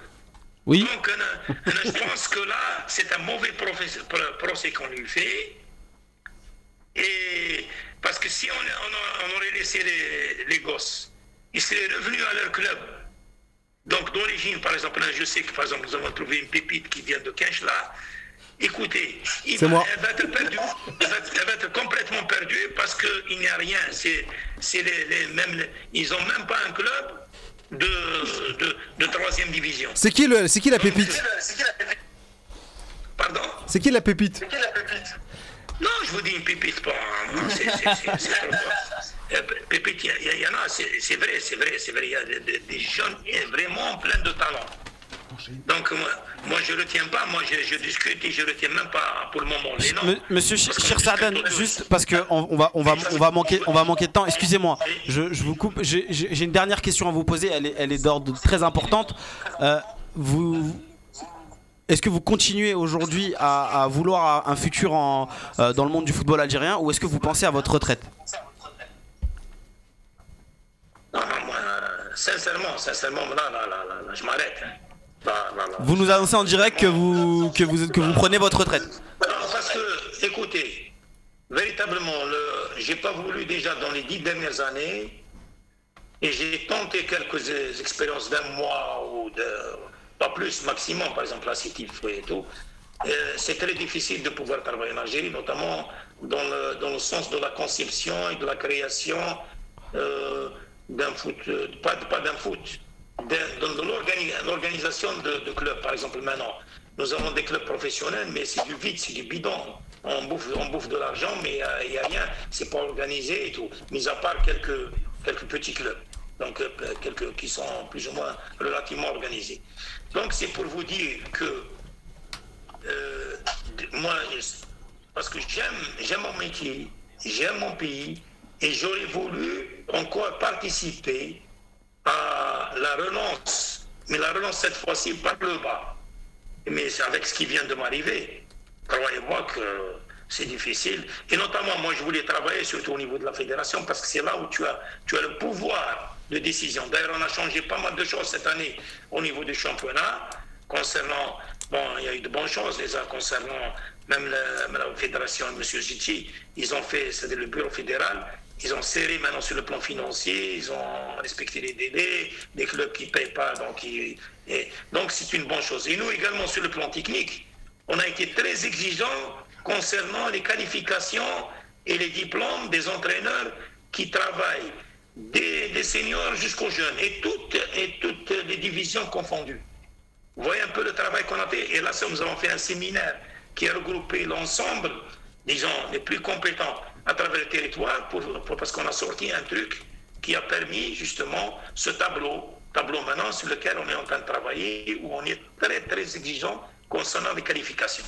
Oui. donc, euh, je pense que là, c'est un mauvais procès qu'on lui fait. Et parce que si on, on- on aurait laissé les, les gosses, ils seraient revenus à leur club. Donc, d'origine, par exemple, là, je sais que, par exemple, nous avons trouvé une pépite qui vient de Kench, là. Écoutez, il va- moi. elle va être perdue. Elle va, elle va être complètement perdue parce qu'il n'y a rien. C'est, les, les- même ils n'ont même pas un club de, de, de troisième division. C'est qui, le, c'est qui la pépite Pardon C'est qui la pépite Non, je vous dis une pépite, pas. C'est, c'est, c'est, c'est Pépite, il y, en a, c'est, c'est vrai, c'est vrai, c'est vrai. Il y a des, des- jeunes vraiment pleins de talent. Donc moi, moi je le tiens pas, moi je, je discute et je le tiens même pas pour le moment les noms. M- Monsieur qu'on Chirsaden, juste parce que on, va, on, va, on, va manquer, on va manquer de temps. Excusez-moi, je, je vous coupe. J'ai une dernière question à vous poser. Elle est, elle est d'ordre très importante. Euh, vous, est-ce que vous continuez aujourd'hui à, à vouloir un futur en, euh, dans le monde du football algérien ou est-ce que vous pensez à votre retraite? Non, non, moi, sincèrement, sincèrement, là, là, là, là, là, je m'arrête. hein. Vous nous annoncez en direct que vous, que vous, que vous prenez votre retraite. Parce que, écoutez, véritablement, le, j'ai pas voulu déjà dans les dix dernières années, et j'ai tenté quelques expériences d'un mois ou de, pas plus, maximum, par exemple à Sétif et tout. Euh, c'est très difficile de pouvoir travailler en Algérie, notamment dans le, dans le sens de la conception et de la création euh, d'un foot, euh, pas, pas d'un foot, dans de l'organi- l'organisation de, de clubs, par exemple maintenant. Nous avons des clubs professionnels, mais c'est du vide, c'est du bidon. On bouffe, on bouffe de l'argent, mais euh, il n'y a rien, c'est pas organisé et tout, mis à part quelques, quelques petits clubs, donc euh, quelques qui sont plus ou moins relativement organisés. Donc c'est pour vous dire que euh, moi, parce que j'aime, j'aime mon métier, j'aime mon pays, et j'aurais voulu encore participer à la relance, mais la relance cette fois-ci par le bas. Mais c'est avec ce qui vient de m'arriver. Croyez-moi que c'est difficile. Et notamment, moi, je voulais travailler surtout au niveau de la fédération parce que c'est là où tu as, tu as le pouvoir de décision. D'ailleurs, on a changé pas mal de choses cette année au niveau du championnat concernant. Bon, il y a eu de bonnes choses déjà concernant même la, fédération de M. Zichi. Ils ont fait, c'est-à-dire le bureau fédéral, ils ont serré maintenant sur le plan financier, ils ont respecté les délais, des clubs qui ne payent pas, donc ils- et- donc c'est une bonne chose. Et nous également sur le plan technique, on a été très exigeants concernant les qualifications et les diplômes des entraîneurs qui travaillent des, seniors jusqu'aux jeunes et toutes, et toutes les divisions confondues. Vous voyez un peu le travail qu'on a fait. Et là, nous avons fait un séminaire qui a regroupé l'ensemble des gens les plus compétents à travers le territoire parce qu'on a sorti un truc qui a permis justement ce tableau, tableau maintenant sur lequel on est en train de travailler, où on est très très exigeant concernant les qualifications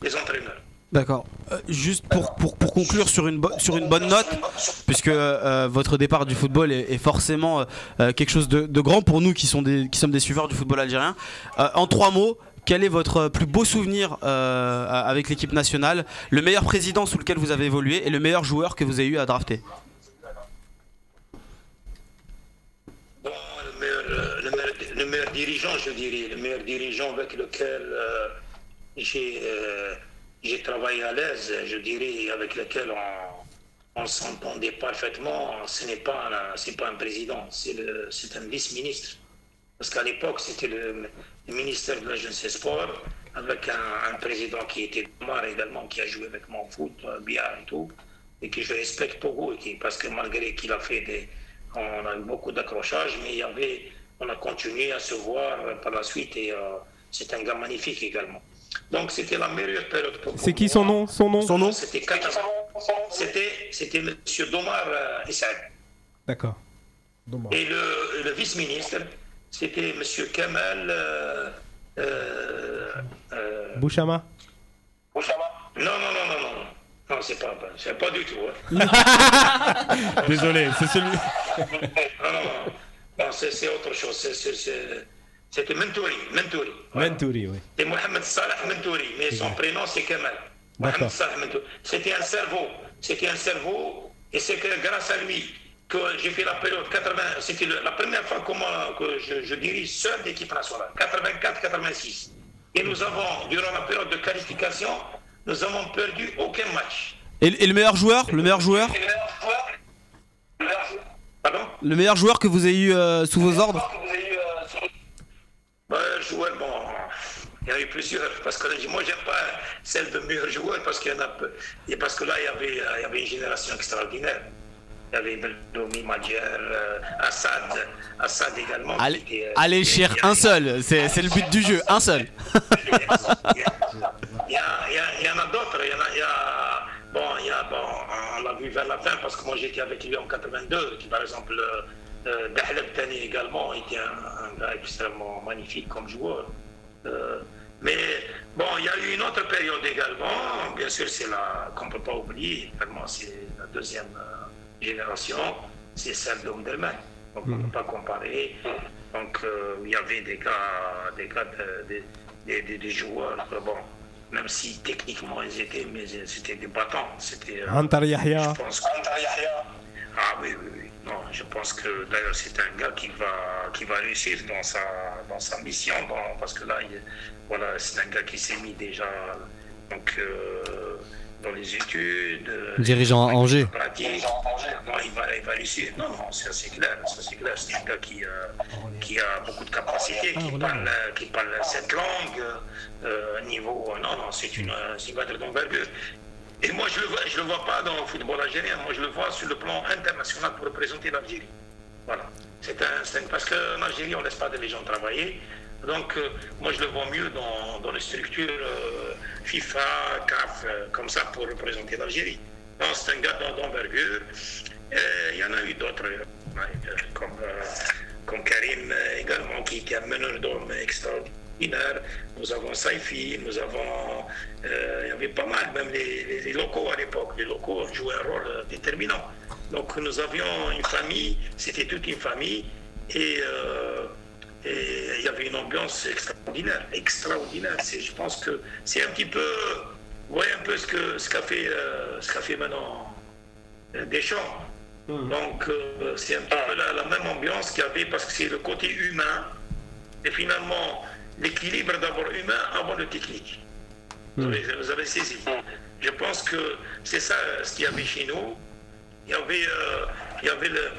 des entraîneurs. D'accord. Euh, juste pour, pour, pour conclure sur une, sur une bonne note, puisque euh, votre départ du football est, forcément euh, euh, quelque chose de, de grand pour nous qui, sont des, qui sommes des suiveurs du football algérien. Euh, en trois mots, quel est votre plus beau souvenir euh, avec l'équipe nationale, le meilleur président sous lequel vous avez évolué et le meilleur joueur que vous avez eu à drafter? Bon, le meilleur, euh, le meilleur- le meilleur dirigeant, je dirais, le meilleur dirigeant avec lequel euh, j'ai travaillé à l'aise, je dirais, avec lequel on, s'entendait parfaitement, ce n'est pas, pas un président, c'est un vice-ministre. Parce qu'à l'époque, c'était le ministère de la Jeunesse et Sport, avec un, un président qui était Omar également, qui a joué avec mon foot, euh, bien et tout, et que je respecte beaucoup, et qui, parce que malgré qu'il a fait des. On a eu beaucoup d'accrochages, mais il y avait, on a continué à se voir par la suite, et euh, c'est un gars magnifique également. Donc c'était la meilleure période pour C'est qui son nom Son nom? Son nom? C'était 80 C'était c'était M. Domar euh, Essaï. D'accord. Et le, le vice-ministre, c'était M. Kamal. Euh, euh, euh, Bouchama non, non, non, non, non. Non, c'est pas, c'est pas du tout. hein. (laughs) Désolé, c'est celui. Non, non, non. Non, c'est c'est autre chose. C'est- c'est- c'est- C'était Mentouri. Mentouri. Voilà. Mentouri, oui. C'est Mohamed Salah Mentouri, mais son prénom c'est Kamal. D'accord. Mohamed Salah Mentouri. C'était un cerveau. C'était un cerveau, et c'est que grâce à lui que j'ai fait la période 80. C'était la première fois que, moi- que je, je dirige seul l'équipe nationale, 84-86. Et nous avons, durant la période de qualification, nous avons perdu aucun match. et, et le meilleur joueur Le meilleur joueur? Meilleur meilleur Pardon? Le meilleur joueur que vous avez eu euh, sous vos ordres? Bah, joueur, bon, il y en a eu plusieurs. Parce que moi, j'aime pas celle de meilleur joueur parce qu'il y en a peu. Et parce que là, il y avait, il y avait une génération extraordinaire. Il y avait Beldomi, Assad, Assad également. Allez, était, euh, allez il cher, un seul, c'est c'est le but du jeu, un seul. Il y, il il il en a d'autres. Il y en a, il y a- bon, il y a, bon, on l'a vu vers la fin parce que moi j'étais avec lui en 82, qui par exemple, euh, Euh, Dahleb Tani également était un, un gars extrêmement magnifique comme joueur. Euh, mais bon, il y a eu une autre période également. Bien sûr, c'est la qu'on ne peut pas oublier. Vraiment, c'est la deuxième euh, génération. C'est celle d'Omdelman. Donc, on ne peut pas comparer. Donc, euh, il y avait des gars, des, gars de- des- des- des- des joueurs. euh, Bon, même si techniquement ils étaient, mais c'était des battants. C'était. euh, Antar Yahya. je pense que- Ah oui, oui, oui. Non, je pense que d'ailleurs c'est un gars qui va, qui va réussir dans sa, dans sa mission, bon, parce que là, il- voilà, c'est un gars qui s'est mis déjà donc, euh, dans les études. euh, Dirigeant à Angers. pratique. Non, il va, il va réussir. Non, non, ça c'est clair, ça c'est clair. C'est un gars qui, euh, qui a beaucoup de capacités, qui, parle, euh, qui parle cette langue, euh, niveau. Non, non, c'est une, c'est une gars d'envergure. Et moi, je le vois, je le vois pas dans le football algérien. Moi, je le vois sur le plan international pour représenter l'Algérie. Voilà. C'est un, parce qu'en Algérie, on laisse pas les gens travailler. Donc, euh, moi, je le vois mieux dans, dans les structures euh, FIFA, CAF, euh, comme ça, pour représenter l'Algérie. Non, c'est un gars d'en- d'envergure. Euh, Il y en a eu d'autres, euh, comme, comme Karim également, qui, qui un meneur d'hommes extraordinaire. Nous avons Saifi, nous avons. il y avait pas mal, même les, locaux à l'époque. Les locaux jouaient un rôle déterminant. Donc nous avions une famille, c'était toute une famille, et, et il y avait une ambiance extraordinaire. Extraordinaire. C'est- Je pense que c'est un petit peu. Vous voyez un peu ce qu'a ce qu'a fait, euh, ce qu'a fait maintenant euh, Deschamps. Donc euh, c'est un petit peu la, la même ambiance qu'il y avait parce que c'est le côté humain et finalement l'équilibre d'abord humain avant le technique. Vous, avez, vous avez saisi. Je pense que c'est ça ce qu'il y avait chez nous. Il y avait, euh, il y avait le.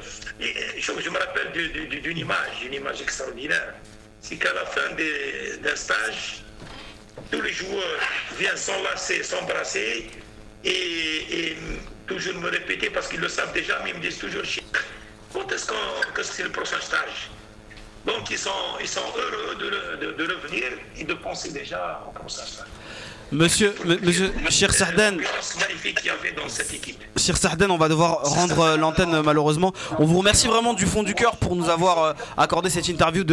Je, me rappelle du- du- du- d'une image, une image extraordinaire. C'est qu'à la fin d'un stage, tous les joueurs viennent s'enlacer, s'embrasser et, toujours me répéter parce qu'ils le savent déjà, mais ils me disent toujours quand est-ce que c'est le prochain stage? Donc ils sont, heureux de- de revenir et de penser déjà au prochain stage. Monsieur, monsieur Chir Sarden. Chir Sarden, on va devoir rendre euh, l'antenne euh, malheureusement. On vous remercie vraiment du fond du cœur pour nous avoir euh, accordé cette interview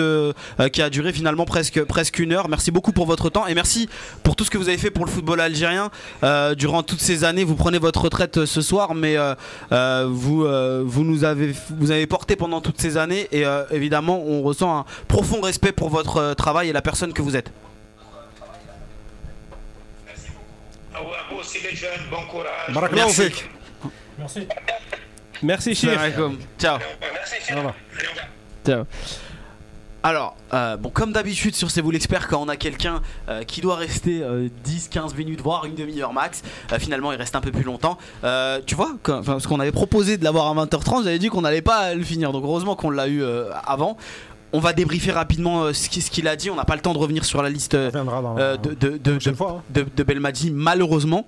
qui a duré finalement presque, presque une heure. Merci beaucoup pour votre temps et merci pour tout ce que vous avez fait pour le football algérien durant toutes ces années. Vous prenez votre retraite ce soir, mais vous, vous nous avez, vous avez porté pendant toutes ces années et évidemment on ressent un profond respect pour votre travail et la personne que vous êtes. À vous à vous aussi les jeunes, bon courage. Barakallahu Merci. fik. Merci. Chir. Ciao. Merci, Au revoir. Ciao. Alors, euh, bon, comme d'habitude sur C'est vous l'expert, quand on a quelqu'un euh, qui doit rester 10-15 minutes, voire une demi-heure max, euh, finalement il reste un peu plus longtemps. Euh, tu vois, quand- parce qu'on avait proposé de l'avoir à 20h30, j'avais dit qu'on n'allait pas le finir, donc heureusement qu'on l'a eu euh, avant. On va débriefer rapidement euh, ce qui- ce qu'il a dit, on n'a pas le temps de revenir sur la liste euh, de, de, de, de- hein. de, de Belmadi, malheureusement.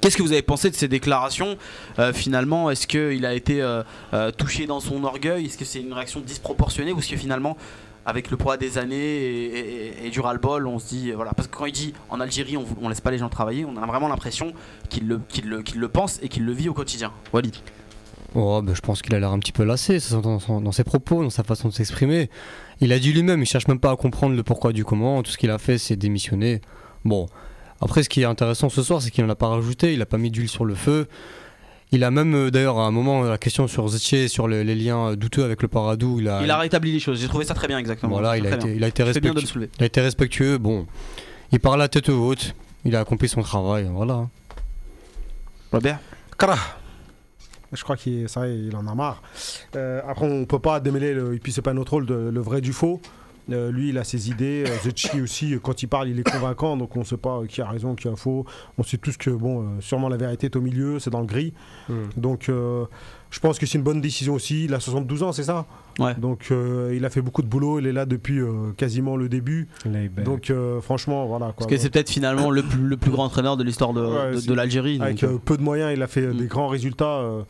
Qu'est-ce que vous avez pensé de ces déclarations Euh, Finalement, est-ce qu'il a été euh, euh, touché dans son orgueil? Est-ce que c'est une réaction disproportionnée Ou est-ce que finalement, avec le poids des années et, et- et du ras-le-bol, on se dit. Voilà. Parce que quand il dit en Algérie, on, on laisse pas les gens travailler, on a vraiment l'impression qu'il le, le pense et qu'il le vit au quotidien. Walid. Oh, bah, je pense qu'il a l'air un petit peu lassé ça s'entend dans, dans ses propos, dans sa façon de s'exprimer. Il a dit lui-même, il cherche même pas à comprendre le pourquoi du comment. Tout ce qu'il a fait, c'est démissionner. Bon, après, ce qui est intéressant ce soir, c'est qu'il n'en a pas rajouté, il a pas mis d'huile sur le feu. Il a même, euh, d'ailleurs, à un moment, la question sur Zetché, sur les, les liens douteux avec le Paradou, il a, Il a rétabli les choses, j'ai trouvé ça très bien, exactement. voilà, il a, été, il a respectueux. Il a été respectueux. Bon, il parle à tête haute. Il a accompli son travail. Voilà. Robert? Kara. Je crois qu'il ça, il en a marre. Euh, après, on peut pas démêler, le, et puis c'est pas notre rôle, de, le vrai du faux. Euh, lui, il a ses idées. Euh, Zetchi (coughs) aussi, quand il parle, il est convaincant. Donc, on ne sait pas qui a raison, qui a faux. On sait tous que, bon, sûrement la vérité est au milieu, c'est dans le gris. Hmm. Donc, euh, je pense que c'est une bonne décision aussi. Il a 72 ans, c'est ça? Ouais. Donc, euh, il a fait beaucoup de boulot. Il est là depuis euh, quasiment le début. Donc, euh, franchement, voilà. Quoi. Parce que c'est peut-être finalement le plus, le plus grand entraîneur de l'histoire de, Ouais, de- c'est- de l'Algérie. Avec donc, euh, peu de moyens, il a fait euh, Mm. des grands résultats. euh,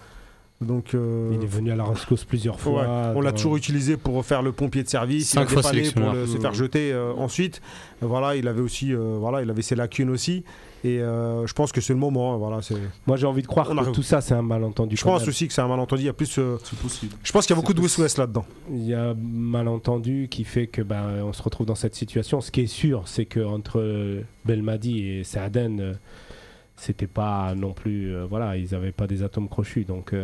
Donc, euh, Il est venu à la rescousse plusieurs fois. Ouais, on l'a toujours utilisé pour faire le pompier de service, Cinq il a fois pour le- se faire jeter euh, ensuite. Voilà, il avait aussi, euh, voilà, il avait ses lacunes aussi. Et euh, je pense que c'est le moment. hein, Voilà. Moi, j'ai envie de croire On que tout ça, c'est un malentendu. Je pense même. aussi que c'est un malentendu. Il y a plus. euh, possible. je pense qu'il y a beaucoup de West-West là-dedans. Il y a un malentendu qui fait que ben, on se retrouve dans cette situation. Ce qui est sûr, c'est que entre Belmadi et Saaden, euh, c'était pas non plus. euh, voilà, ils n'avaient pas des atomes crochus. Donc,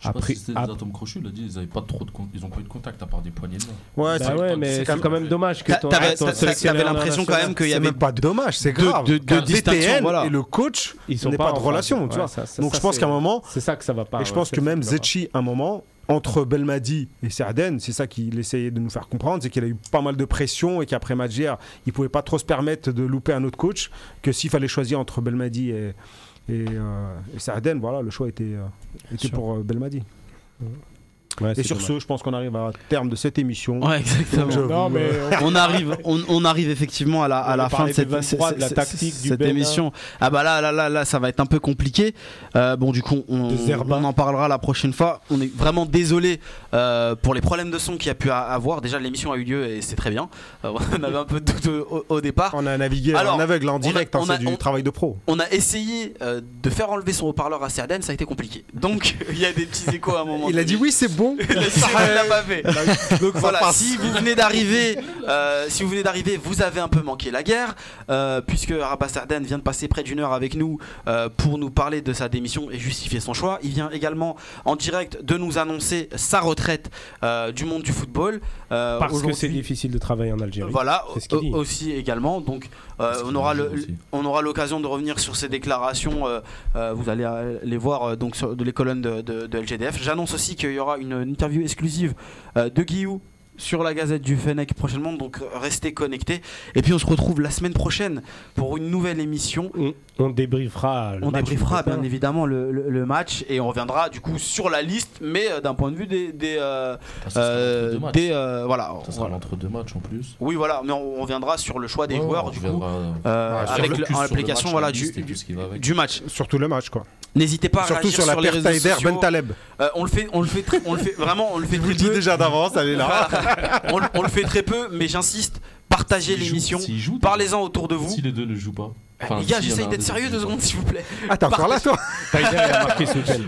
Je sais pas Après- si c'était des atomes crochus, il a dit, ils avaient pas trop de con- ils ont pas eu de contact à part des poignées de main. Ouais, bah c'est- ouais, mais c'est quand même- dommage que T'a- ton, t'avais- ton t'a- sélectionneur t'avais l'impression quand même qu'il y c'est avait même pas dommage, c'est grave. de- de Que distinction, voilà. et le coach Ils sont n'est pas pas en de phase. relation, tu Ouais, vois. ça- ça- Donc ça, je pense c'est- qu'à un moment, C'est ça que ça va pas. et je ouais, pense que même. Zetchi, à un moment, entre Belmadi et Serden, c'est ça qu'il essayait de nous faire comprendre, c'est qu'il a eu pas mal de pression et qu'après hier, il pouvait pas trop se permettre de louper un autre coach, que s'il fallait choisir entre Belmadi et, et, euh, et voilà, le choix était, euh, était pour euh, Belmadi. Ouais, Et sur dommage. ce, je pense qu'on arrive à terme de cette émission. Ouais, exactement. Je Non, vous- mais (laughs) on arrive, on, on arrive effectivement à la, à la fin de cette, du 23, de la cette- tactique du cette Bénin. émission. Ah bah là, là, là, là, ça va être un peu compliqué. Euh, bon, du coup, on, en parlera la prochaine fois. On est vraiment désolé euh, pour les problèmes de son qu'il y a pu avoir. Déjà, l'émission a eu lieu et c'est très bien. Euh, (laughs) on avait un peu de doute au, au départ. On a navigué Alors, en aveugle, en direct, hein, c'est du on- travail de pro. On a essayé euh, de faire enlever son haut-parleur à Serden, ça a été compliqué. Donc, (laughs) il y a des petits échos à un moment. Il a dit oui, c'est bon. L'a pas fait. Donc voilà, si vous venez d'arriver, euh, si vous venez d'arriver, vous avez un peu manqué la guerre, euh, puisque Rabat Sarden vient de passer près d'une heure avec nous euh, pour nous parler de sa démission et justifier son choix. Il vient également en direct de nous annoncer sa retraite euh, du monde du football. Euh, Parce que c'est difficile de travailler en Algérie. Voilà, ce dit. aussi également. Donc, euh, on aura joue le, aussi. on aura l'occasion de revenir sur ces déclarations. euh, euh, vous allez les voir donc sur de les colonnes de, de- de LGDF. J'annonce aussi qu'il y aura une, une interview exclusive euh, de Guillou sur la Gazette du Fennec prochainement. Donc, restez connectés. Et puis, on se retrouve la semaine prochaine pour une nouvelle émission. On, on débriefera. le On match débriefera bien évidemment le, le- le match et on reviendra du coup sur la liste, mais euh, d'un point de vue des, des, euh, Ça sera euh, des, euh, voilà. Ça sera l'entre deux matchs en plus. Oui, voilà, mais on, on reviendra sur le choix des Ouais, joueurs du coup. sur avec le le- focus en sur le application match, voilà, la du, du, match. Surtout le match, quoi. N'hésitez pas à Surtout sur la les perte. Ben Taleb. Euh, on le fait, on le fait, on le fait vraiment, on le (laughs) fait Je vous très le dis déjà d'avance, elle est là. (laughs) (laughs) On, le- on le fait très peu, mais j'insiste, partagez l'émission, parlez-en autour de vous. Si les deux ne jouent pas. Enfin, les gars, j'essaye d'être sérieux deux secondes s'il vous plaît. Ah, t'es encore là, toi. (laughs)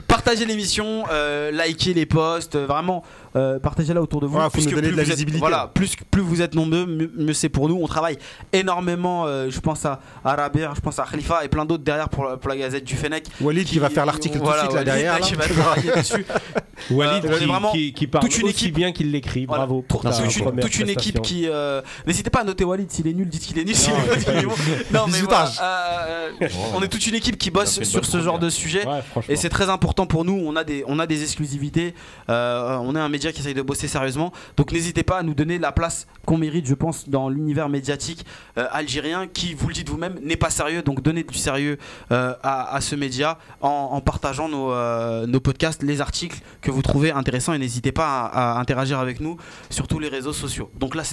Partagez l'émission, euh, likez les posts, euh, vraiment, euh, partagez-la autour de vous. Ouais, faut puisque nous donner plus de la vous êtes- visibilité. voilà, plus, plus vous êtes nombreux, mieux, mieux c'est pour nous. On travaille énormément. euh, je pense à Araber, je pense à Khalifa et plein d'autres derrière pour, la- pour la Gazette du Fennec. Walid qui va faire l'article tout de Voilà, suite là derrière. là. qui va travailler dessus. (laughs) Walid Euh, qui, vraiment, qui, qui parle toute une aussi équipe. bien qu'il l'écrit. Voilà, Bravo pour toute, ta toute une, première toute une équipe qui. euh, N'hésitez pas à noter Walid, s'il est nul, dites qu'il est nul. S'il Non, est bon. Non, mais. Euh, Oh, on est toute une équipe qui bosse sur ce genre de sujet. Ouais. Et c'est très important pour nous, on a des, on a des exclusivités, euh, on est un média qui essaye de bosser sérieusement, donc n'hésitez pas à nous donner la place qu'on mérite, je pense, dans l'univers médiatique euh, algérien, qui, vous le dites vous-même, n'est pas sérieux, donc donnez du sérieux euh, à, à ce média en, en partageant nos, euh, nos podcasts, les articles que vous trouvez intéressants, et n'hésitez pas à, à interagir avec nous sur tous les réseaux sociaux. Donc là, cette